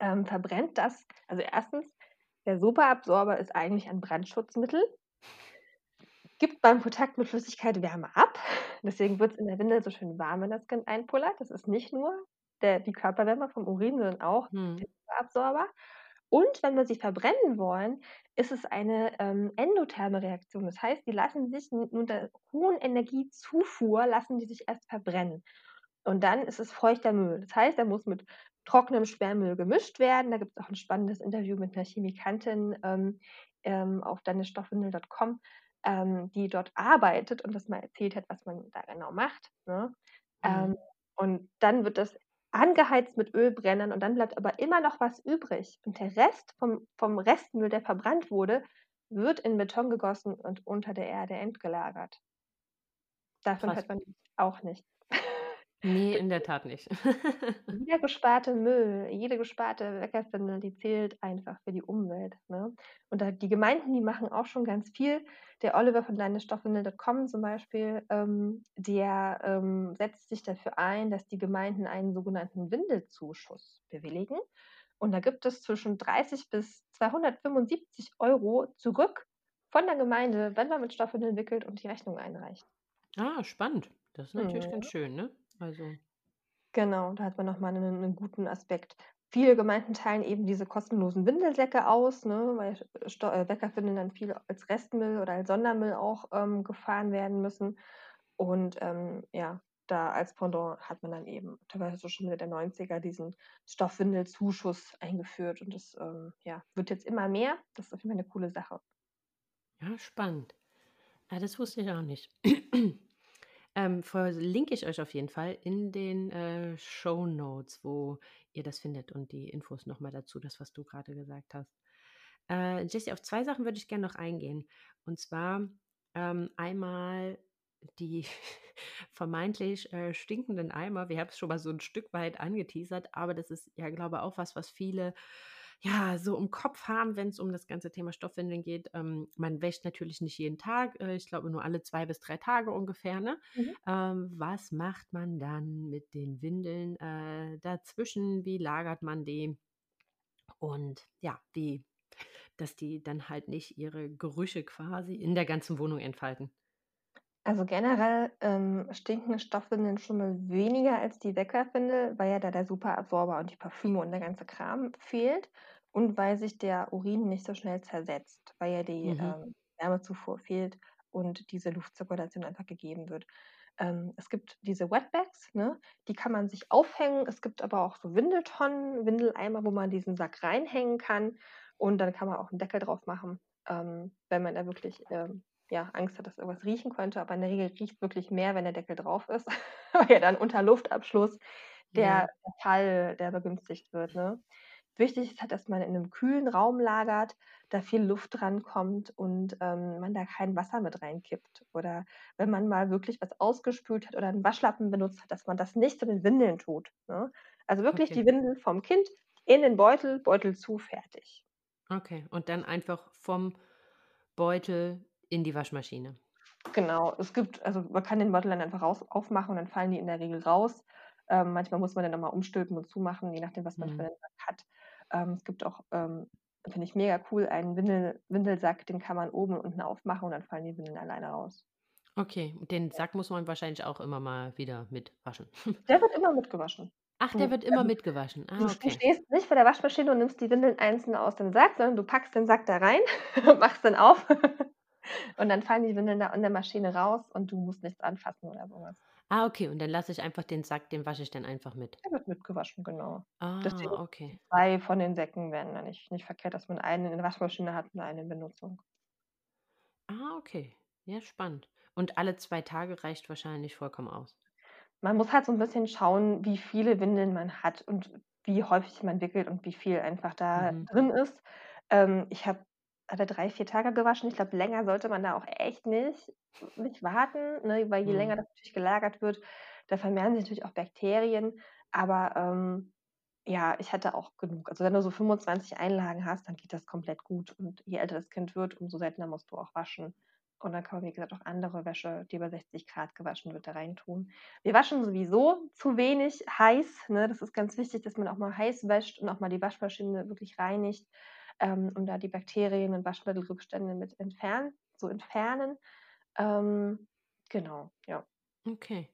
ähm, verbrennt das also, 1. der Superabsorber ist eigentlich ein Brandschutzmittel gibt beim Kontakt mit Flüssigkeit Wärme ab. Deswegen wird's in der Windel so schön warm, wenn das Kind einpullert. Das ist nicht nur der die Körperwärme vom Urin, sondern auch der Mhm. Superabsorber. Und wenn wir sie verbrennen wollen, ist es eine, ähm, endotherme Reaktion. Das heißt, die lassen sich n unter hohen Energiezufuhr lassen die sich erst verbrennen. Und dann ist es feuchter Müll. Das heißt, er muss mit trockenem Sperrmüll gemischt werden. Da gibt es auch ein spannendes Interview mit einer Chemikantin ähm, ähm, auf deinestoffwindel.com, ähm, die dort arbeitet und das mal erzählt hat, was man da genau macht. Ne? Mhm. Ähm, und dann wird das angeheizt mit Ölbrennern und dann bleibt aber immer noch was übrig. Und der Rest vom, vom Restmüll, der verbrannt wurde, wird in Beton gegossen und unter der Erde entgelagert. Davon Krass. hört man auch nichts. Nee, in der Tat nicht. *laughs* Jeder gesparte Müll, jede gesparte Weckerspindel, die zählt einfach für die Umwelt. Ne? Und da, die Gemeinden, die machen auch schon ganz viel. Der Oliver von deinestoffwindel.com zum Beispiel, ähm, der ähm, setzt sich dafür ein, dass die Gemeinden einen sogenannten Windelzuschuss bewilligen. Und da gibt es zwischen 30 bis 275 Euro zurück von der Gemeinde, wenn man mit Stoffwindeln wickelt und die Rechnung einreicht. Ah, spannend. Das ist natürlich mhm. ganz schön, ne? Also. Genau, da hat man nochmal einen, einen guten Aspekt. Viele Gemeinden teilen eben diese kostenlosen Windelsäcke aus, ne, weil Sto äh, Bäckerwindeln dann viel als Restmüll oder als Sondermüll auch ähm, gefahren werden müssen. Und ähm, ja, da als Pendant hat man dann eben teilweise schon Mitte der 90er diesen Stoffwindelzuschuss eingeführt. Und das ähm, ja, wird jetzt immer mehr. Das ist auf jeden Fall eine coole Sache. Ja, spannend. Ja, das wusste ich auch nicht. Ähm, verlinke ich euch auf jeden Fall in den äh, Show Notes, wo ihr das findet und die Infos nochmal dazu, das, was du gerade gesagt hast. Äh, Jessie, auf zwei Sachen würde ich gerne noch eingehen. Und zwar ähm, einmal die *laughs* vermeintlich äh, stinkenden Eimer. Wir haben es schon mal so ein Stück weit angeteasert, aber das ist ja, glaube ich, auch was, was viele ja, so im Kopf haben, wenn es um das ganze Thema Stoffwindeln geht. Ähm, man wäscht natürlich nicht jeden Tag, äh, ich glaube nur alle zwei bis drei Tage ungefähr. Ne? Mhm. Ähm, was macht man dann mit den Windeln äh, dazwischen? Wie lagert man die? Und ja, wie, dass die dann halt nicht ihre Gerüche quasi in der ganzen Wohnung entfalten. Also generell ähm, stinken Stoffwindeln schon mal weniger als die Weckerwindel, weil ja da der Superabsorber und die Parfüme und der ganze Kram fehlt und weil sich der Urin nicht so schnell zersetzt, weil ja die Mhm. ähm, Wärmezufuhr fehlt und diese Luftzirkulation einfach gegeben wird. Ähm, es gibt diese Wetbags, ne? Die kann man sich aufhängen. Es gibt aber auch so Windeltonnen, Windeleimer, wo man diesen Sack reinhängen kann und dann kann man auch einen Deckel drauf machen, ähm, wenn man da wirklich ähm, ja, Angst hat, dass irgendwas riechen könnte. Aber in der Regel riecht wirklich mehr, wenn der Deckel drauf ist, *laughs* weil ja dann unter Luftabschluss der, Ja. Fall, der begünstigt wird. Ne? Wichtig ist halt, dass man in einem kühlen Raum lagert, da viel Luft rankommt und ähm, man da kein Wasser mit reinkippt. Oder wenn man mal wirklich was ausgespült hat oder einen Waschlappen benutzt hat, dass man das nicht zu den Windeln tut. Ne? Also wirklich okay. die Windel vom Kind in den Beutel, Beutel zu, fertig. Okay, und dann einfach vom Beutel in die Waschmaschine. Genau, es gibt, also man kann den Beutel dann einfach raus, aufmachen und dann fallen die in der Regel raus. Ähm, manchmal muss man dann nochmal umstülpen und zumachen, je nachdem, was man mhm. für einen Sack hat. Ähm, es gibt auch, ähm, finde ich mega cool, einen Windel, Windelsack, den kann man oben und unten aufmachen und dann fallen die Windeln alleine raus. Okay, den Sack muss man wahrscheinlich auch immer mal wieder mitwaschen. *laughs* Der wird immer mitgewaschen. Ach, der wird immer also, mitgewaschen. Ah, okay. Du stehst nicht vor der Waschmaschine und nimmst die Windeln einzeln aus dem Sack, sondern du packst den Sack da rein, *laughs* machst den auf und dann fallen die Windeln da an der Maschine raus und du musst nichts anfassen oder sowas. Ah, okay. Und dann lasse ich einfach den Sack, den wasche ich dann einfach mit. Der wird mitgewaschen, genau. Ah, Deswegen okay. zwei von den Säcken werden dann nicht, nicht verkehrt, dass man einen in der Waschmaschine hat und einen in Benutzung. Ah, okay. Ja, spannend. Und alle zwei Tage reicht wahrscheinlich vollkommen aus. Man muss halt so ein bisschen schauen, wie viele Windeln man hat und wie häufig man wickelt und wie viel einfach da mhm. drin ist. Ähm, ich habe hat er drei, vier Tage gewaschen. Ich glaube, länger sollte man da auch echt nicht, nicht warten, ne? weil je mhm. länger das natürlich gelagert wird, da vermehren sich natürlich auch Bakterien. Aber ähm, ja, ich hatte auch genug. Also wenn du so 25 Einlagen hast, dann geht das komplett gut. Und je älter das Kind wird, umso seltener musst du auch waschen. Und dann kann man, wie gesagt, auch andere Wäsche, die über 60 Grad gewaschen wird, da reintun. Wir waschen sowieso zu wenig heiß. Ne? Das ist ganz wichtig, dass man auch mal heiß wäscht und auch mal die Waschmaschine wirklich reinigt ähm, um da die Bakterien und Waschmittelrückstände mit entfernen, zu entfernen. Ähm, genau, ja. Okay.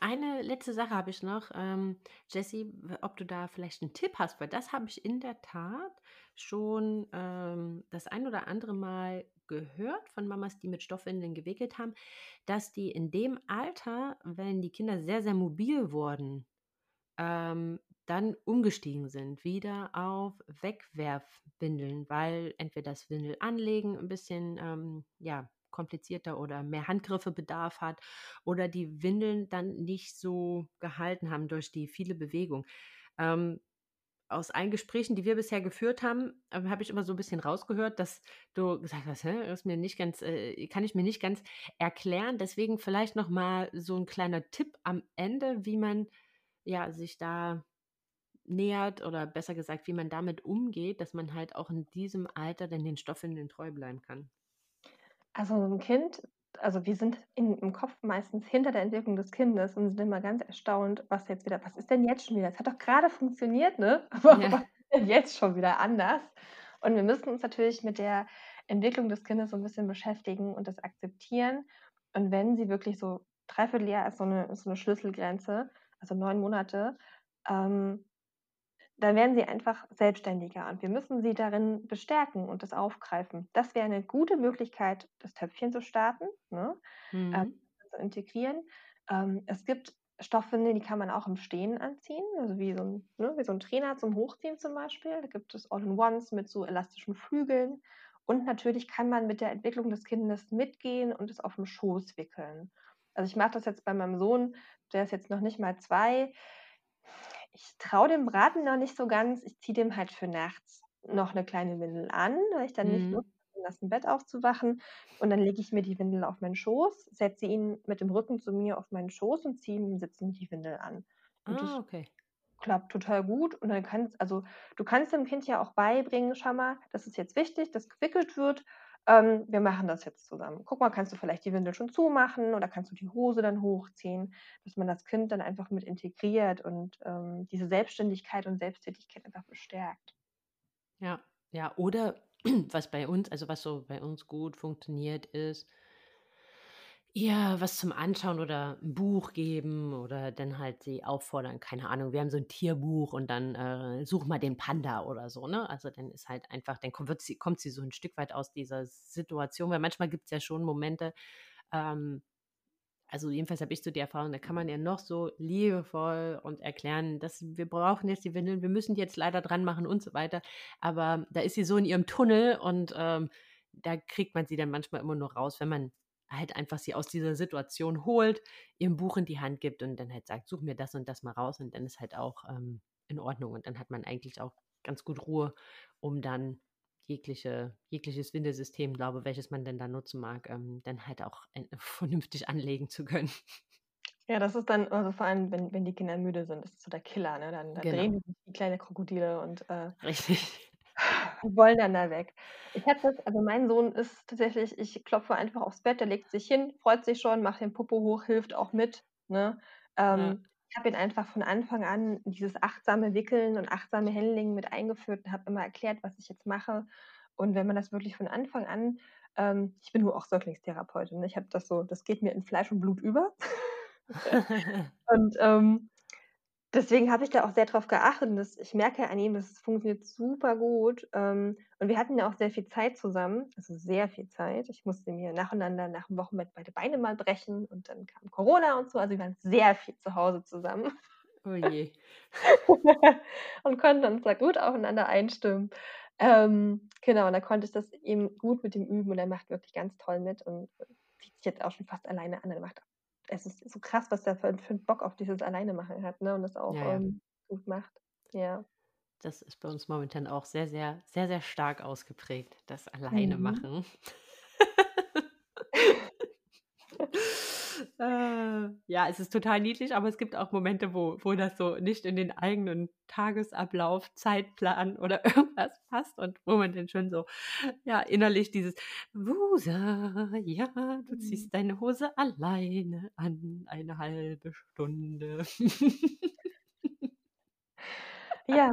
Eine letzte Sache habe ich noch. Ähm, Jessie, ob du da vielleicht einen Tipp hast, weil das habe ich in der Tat schon ähm, das ein oder andere Mal gehört von Mamas, die mit Stoffwindeln gewickelt haben, dass die in dem Alter, wenn die Kinder sehr, sehr mobil wurden, ähm, dann umgestiegen sind, wieder auf Wegwerfwindeln, weil entweder das Windel anlegen ein bisschen ähm, ja, komplizierter oder mehr Handgriffe bedarf hat oder die Windeln dann nicht so gehalten haben durch die viele Bewegung. Ähm, aus allen Gesprächen, die wir bisher geführt haben, äh, habe ich immer so ein bisschen rausgehört, dass du gesagt hast, hä, ist mir nicht ganz, äh, kann ich mir nicht ganz erklären. Deswegen vielleicht noch mal so ein kleiner Tipp am Ende, wie man ja sich da nähert oder besser gesagt, wie man damit umgeht, dass man halt auch in diesem Alter dann den Stoffwindeln treu bleiben kann. Also ein Kind also wir sind in, im Kopf meistens hinter der Entwicklung des Kindes und sind immer ganz erstaunt, was jetzt wieder, was ist denn jetzt schon wieder? Es hat doch gerade funktioniert, ne? *laughs* Aber ja. was ist denn jetzt schon wieder anders? Und wir müssen uns natürlich mit der Entwicklung des Kindes so ein bisschen beschäftigen und das akzeptieren. Und wenn sie wirklich so dreiviertel Jahr ist so eine, so eine Schlüsselgrenze, also neun Monate, ähm, dann werden sie einfach selbstständiger und wir müssen sie darin bestärken und das aufgreifen. Das wäre eine gute Möglichkeit, das Töpfchen zu starten, ne? ähm, mhm. zu integrieren. Ähm, es gibt Stoffwindeln, die kann man auch im Stehen anziehen, also wie so ein, ne, wie so ein Trainer zum Hochziehen zum Beispiel. Da gibt es All-in-Ones mit so elastischen Flügeln. Und natürlich kann man mit der Entwicklung des Kindes mitgehen und es auf dem Schoß wickeln. Also ich mache das jetzt bei meinem Sohn, der ist jetzt noch nicht mal zwei ich traue dem Braten noch nicht so ganz. Ich ziehe dem halt für nachts noch eine kleine Windel an, weil ich dann nicht mhm. Lust habe, aus dem Bett aufzuwachen. Und dann lege ich mir die Windel auf meinen Schoß, setze ihn mit dem Rücken zu mir auf meinen Schoß und ziehe ihm Sitzen die Windel an. Und ah, okay. klappt total gut. Und dann kannst, also du kannst dem Kind ja auch beibringen, schau mal, das ist jetzt wichtig, dass gewickelt wird ähm, wir machen das jetzt zusammen. Guck mal, kannst du vielleicht die Windel schon zumachen oder kannst du die Hose dann hochziehen, dass man das Kind dann einfach mit integriert und ähm, diese Selbstständigkeit und Selbsttätigkeit einfach bestärkt. Ja, ja, oder *clears throat* was bei uns, also was so bei uns gut funktioniert, ist, ja, was zum Anschauen oder ein Buch geben oder dann halt sie auffordern, keine Ahnung, wir haben so ein Tierbuch und dann äh, such mal den Panda oder so, ne? Also dann ist halt einfach, dann kommt, sie, kommt sie so ein Stück weit aus dieser Situation, weil manchmal gibt es ja schon Momente, ähm, also jedenfalls habe ich so die Erfahrung, da kann man ja noch so liebevoll und erklären, dass wir brauchen jetzt die Windeln, wir müssen die jetzt leider dran machen und so weiter. Aber da ist sie so in ihrem Tunnel und ähm, da kriegt man sie dann manchmal immer nur raus, wenn man halt einfach sie aus dieser Situation holt, ihr ein Buch in die Hand gibt und dann halt sagt, such mir das und das mal raus und dann ist halt auch ähm, in Ordnung und dann hat man eigentlich auch ganz gut Ruhe, um dann jegliche, jegliches Windesystem, glaube welches man denn da nutzen mag, ähm, dann halt auch *laughs* vernünftig anlegen zu können. Ja, das ist dann, also vor allem, wenn, wenn die Kinder müde sind, das ist so der Killer, ne? Dann, dann genau. drehen die wie kleine Krokodile und äh, Richtig *laughs* wollen dann da weg. Ich hatte das, also mein Sohn ist tatsächlich, ich klopfe einfach aufs Bett, der legt sich hin, freut sich schon, macht den Popo hoch, hilft auch mit. Ne? Ähm, ja. Ich habe ihn einfach von Anfang an dieses achtsame Wickeln und achtsame Handling mit eingeführt und habe immer erklärt, was ich jetzt mache. Und wenn man das wirklich von Anfang an, ähm, ich bin nur auch Säuglingstherapeutin, ne? ich habe das so, das geht mir in Fleisch und Blut über. *laughs* und ähm, Deswegen habe ich da auch sehr drauf geachtet und ich merke an ihm, das funktioniert super gut. Ähm, und wir hatten ja auch sehr viel Zeit zusammen, also sehr viel Zeit. Ich musste mir nacheinander nach dem Wochenbett beide Beine mal brechen und dann kam Corona und so. Also wir waren sehr viel zu Hause zusammen Oh je. *laughs* und konnten uns da gut aufeinander einstimmen. Ähm, genau, und da konnte ich das eben gut mit ihm üben und er macht wirklich ganz toll mit und zieht sich jetzt auch schon fast alleine an. Er macht es ist so krass, was der für, für einen Bock auf dieses Alleine machen hat, ne? Und das auch ja. Ähm, gut macht. Ja. Das ist bei uns momentan auch sehr, sehr, sehr, sehr stark ausgeprägt, das Alleine mhm. *laughs* *laughs* Äh, ja, es ist total niedlich, aber es gibt auch Momente, wo, wo das so nicht in den eigenen Tagesablauf, Zeitplan oder *laughs* irgendwas passt und wo man dann schon so, ja, innerlich dieses Wusa, ja, du mhm. ziehst deine Hose alleine an, eine halbe Stunde. ja.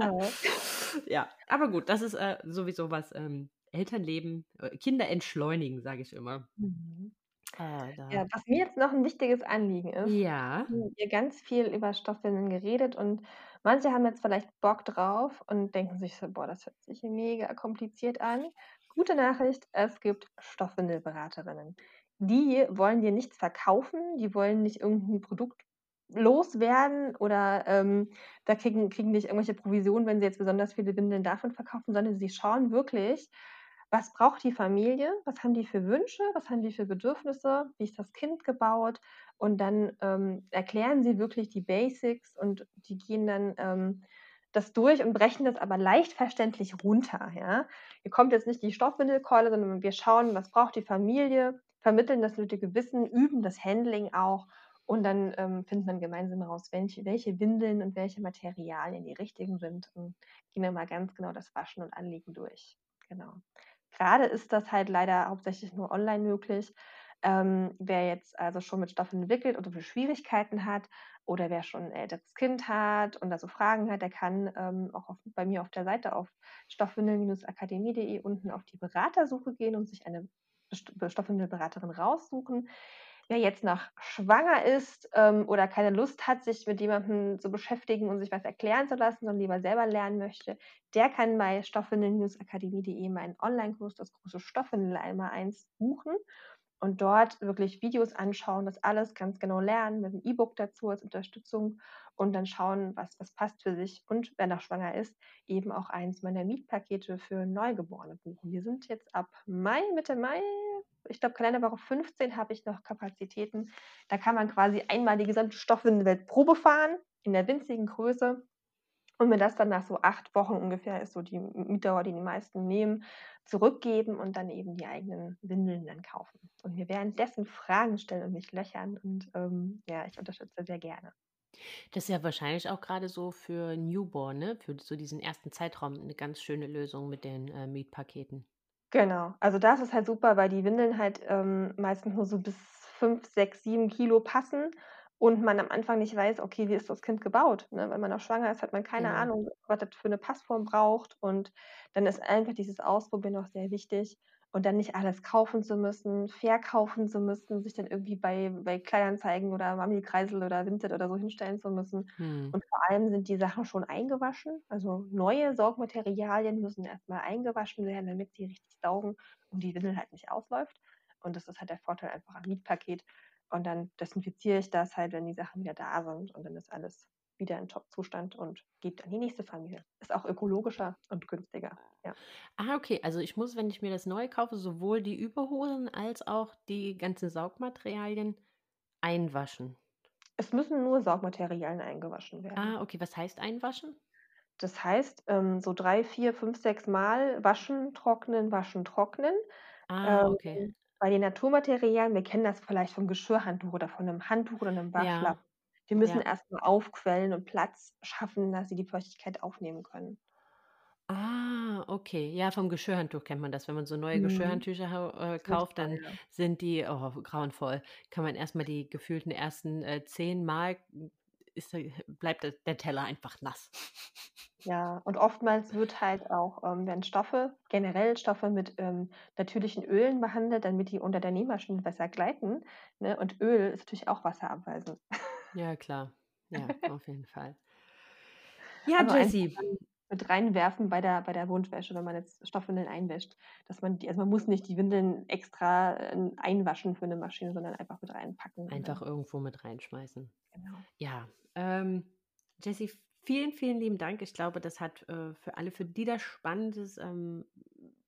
*laughs* ja, aber gut, das ist äh, sowieso was ähm, Elternleben, äh, Kinder entschleunigen, sage ich immer. Mhm. Ah, ja, was mir jetzt noch ein wichtiges Anliegen ist, Ja. haben wir ganz viel über Stoffwindeln geredet und manche haben jetzt vielleicht Bock drauf und denken sich so: „Boah, das hört sich mega kompliziert an.“ Gute Nachricht, es gibt Stoffwindelberaterinnen. Die wollen dir nichts verkaufen, die wollen nicht irgendein Produkt loswerden oder, ähm, da kriegen kriegen nicht irgendwelche Provisionen, wenn sie jetzt besonders viele Windeln davon verkaufen, sondern sie schauen wirklich, was braucht die Familie, was haben die für Wünsche, was haben die für Bedürfnisse, wie ist das Kind gebaut und dann, ähm, erklären sie wirklich die Basics und die gehen dann, ähm, das durch und brechen das aber leicht verständlich runter, ja? Hier kommt jetzt nicht die Stoffwindelkeule, sondern wir schauen, was braucht die Familie, vermitteln das nötige Wissen, üben das Handling auch und dann, ähm, findet man gemeinsam raus, welche welche Windeln und welche Materialien die richtigen sind und gehen dann mal ganz genau das Waschen und Anlegen durch. Genau. Grade ist das halt leider hauptsächlich nur online möglich. Ähm, wer jetzt also schon mit Stoffen entwickelt oder Schwierigkeiten hat oder wer schon 'n älteres Kind hat und da so Fragen hat, der kann, ähm, auch auf bei mir auf der Seite auf stoffwindeln-akademie.de unten auf die Beratersuche gehen und sich eine St Stoffwindelberaterin raussuchen. Wer jetzt noch schwanger ist, ähm, oder keine Lust hat, sich mit jemandem zu beschäftigen und sich was erklären zu lassen, sondern lieber selber lernen möchte, der kann bei stoffwindeln-akademie.de meinen Onlinekurs, das große Stoffwindel einmal eins buchen und dort wirklich Videos anschauen, das alles ganz genau lernen, mit 'nem E-Book dazu als Unterstützung und dann schauen, was was passt für sich und wer noch schwanger ist, eben auch eins meiner Mietpakete für Neugeborene buchen. Wir sind jetzt ab Mai Mitte Mai ich glaube, Kalenderwoche 15 habe ich noch Kapazitäten. Da kann man quasi einmal die gesamte Stoffwindelwelt Probe fahren in der winzigen Größe. Und wenn das dann nach so acht Wochen ungefähr ist so die Mietdauer, die die meisten nehmen, zurückgeben und dann eben die eigenen Windeln dann kaufen. Und mir währenddessen Fragen stellen und mich löchern und, ähm, ja, ich unterstütze sehr gerne. Das ist ja wahrscheinlich auch gerade so für Newborn, ne, für so diesen ersten Zeitraum eine ganz schöne Lösung mit den, äh, Mietpaketen. Genau. Also, das ist halt super, weil die Windeln halt, ähm, meistens nur so bis 5, 6, 7 Kilo passen und man am Anfang nicht weiß: „Okay, wie ist das Kind gebaut?“ Ne, wenn man noch schwanger ist, hat man keine Genau. Ahnung, was das für 'ne Passform braucht und dann ist einfach dieses Ausprobieren auch sehr wichtig und dann nicht alles kaufen zu müssen, verkaufen zu müssen, sich dann irgendwie bei bei Kleinanzeigen oder Mami-Kreisel oder Vinted oder so hinstellen zu müssen. Mhm. Und vor allem sind die Sachen schon eingewaschen. Also, neue Saugmaterialien müssen erst mal eingewaschen werden, damit sie richtig saugen und die Windel halt nicht ausläuft. Und das ist halt der Vorteil einfach am Mietpaket. Und dann desinfiziere ich das halt, wenn die Sachen wieder da sind und dann ist alles wieder in Top-Zustand und geht an die nächste Familie. Ist auch ökologischer und günstiger, ja. Ah, okay. Also, ich muss, wenn ich mir das neu kaufe, sowohl die Überhosen als auch die ganzen Saugmaterialien einwaschen? Es müssen nur Saugmaterialien eingewaschen werden. Ah, okay. Was heißt einwaschen? Das heißt, ähm, so 3, 4, 5, 6 Mal waschen, trocknen, waschen, trocknen. Ah, Ähm, okay. bei den Naturmaterialien wir kennen das vielleicht vom Geschirrhandtuch oder von 'nem Handtuch oder 'nem Ja, Die müssen ja. erst mal aufquellen und Platz schaffen, dass sie die Feuchtigkeit aufnehmen können. Ah, okay. Ja, vom Geschirrhandtuch kennt man das. Wenn man so neue Mhm. Geschirrhandtücher äh, kauft, dann sind die, oh, grauenvoll. Kann man erst mal die gefühlten ersten, äh, 10 Mal ist bleibt der der Teller einfach nass. *laughs* Ja, und oftmals wird halt auch, ähm werden Stoffe generell Stoffe mit, ähm, natürlichen Ölen behandelt, damit die unter der Nähmaschine besser gleiten, ne? Und Öl ist natürlich auch wasserabweisend. Ja, klar. Ja, *laughs* auf jeden Fall. Ja, Also, Jessie. mit reinwerfen bei der bei der Wundwäsche, wenn man jetzt Stoffwindeln einwäscht, dass man die also, man muss nicht die Windeln extra, äh, einwaschen für 'ne Maschine, sondern einfach mit reinpacken Einfach dann irgendwo mit reinschmeißen. Genau. Ja, ähm, Jessie, vielen, vielen lieben Dank. Ich glaube, das hat, äh, für alle, für die das spannend ist, ähm,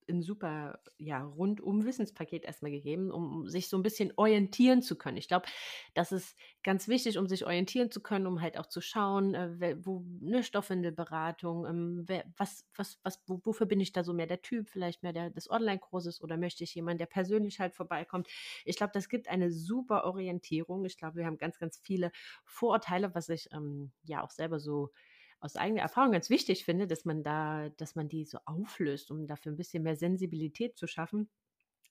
'n super, ja, Rundum-Wissenspaket erst mal gegeben, um sich so 'n bisschen orientieren zu können. Ich glaube, das ist ganz wichtig, um sich orientieren zu können, um halt auch zu schauen, äh, wo 'ne Stoffwindelberatung, ähm, wer was was was wo wofür bin ich da so mehr der Typ, vielleicht mehr der des Onlinekurses oder möchte ich jemanden, der persönlich halt vorbeikommt? Ich glaube, das gibt eine super Orientierung. Ich glaube, wir haben ganz, ganz viele Vorurteile, was ich, ähm, ja auch selber so aus eigener Erfahrung ganz wichtig finde, dass man da dass man die so auflöst, um dafür 'n bisschen mehr Sensibilität zu schaffen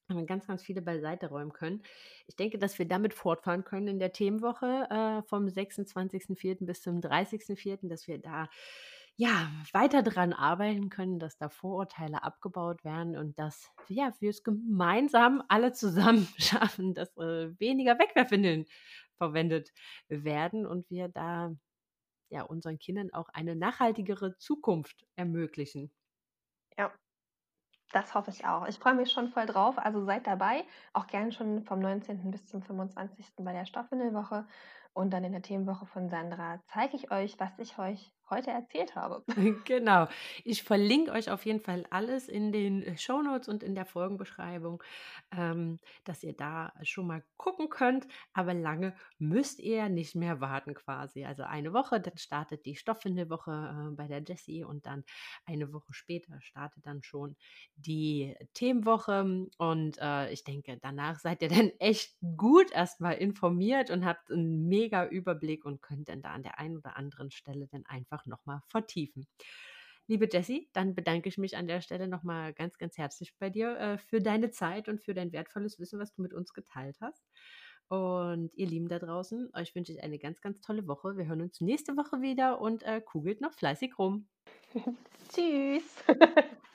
und dann ganz, ganz viele beiseite räumen können. Ich denke, dass wir damit fortfahren können in der Themenwoche, äh, vom 26.04. bis zum 30.04., dass wir da, ja, weiter daran arbeiten können, dass da Vorurteile abgebaut werden und dass ja, wir es gemeinsam alle zusammen *laughs* schaffen, dass äh, weniger Wegwerfwindeln verwendet werden und wir da ja unseren Kindern auch eine nachhaltigere Zukunft ermöglichen. Ja, das hoffe ich auch. Ich freue mich schon voll drauf. Also seid dabei, auch gern schon vom 19. bis zum 25. bei der Stoffwindelwoche. Und dann in der Themenwoche von Sandra zeige ich euch, was ich euch heute erzählt habe. *laughs* Genau. Ich verlinke euch auf jeden Fall alles in den äh, Show Notes und in der Folgenbeschreibung, ähm, dass ihr da schon mal gucken könnt. Aber lange müsst ihr nicht mehr warten quasi. Also eine Woche, dann startet die Stoffwindelwoche äh, bei der Jessie und dann eine Woche später startet dann schon die Themenwoche. Und äh, ich denke, danach seid ihr dann echt gut erstmal informiert und habt einen mega Überblick und könnt dann da an der einen oder anderen Stelle dann einfach einfach nochmal vertiefen. Liebe Jessie, dann bedanke ich mich an der Stelle nochmal ganz, ganz herzlich bei dir äh, für deine Zeit und für dein wertvolles Wissen, was du mit uns geteilt hast. Und ihr Lieben da draußen, euch wünsche ich eine ganz, ganz tolle Woche. Wir hören uns nächste Woche wieder und äh, kugelt noch fleißig rum. *laughs* Tschüss. *laughs*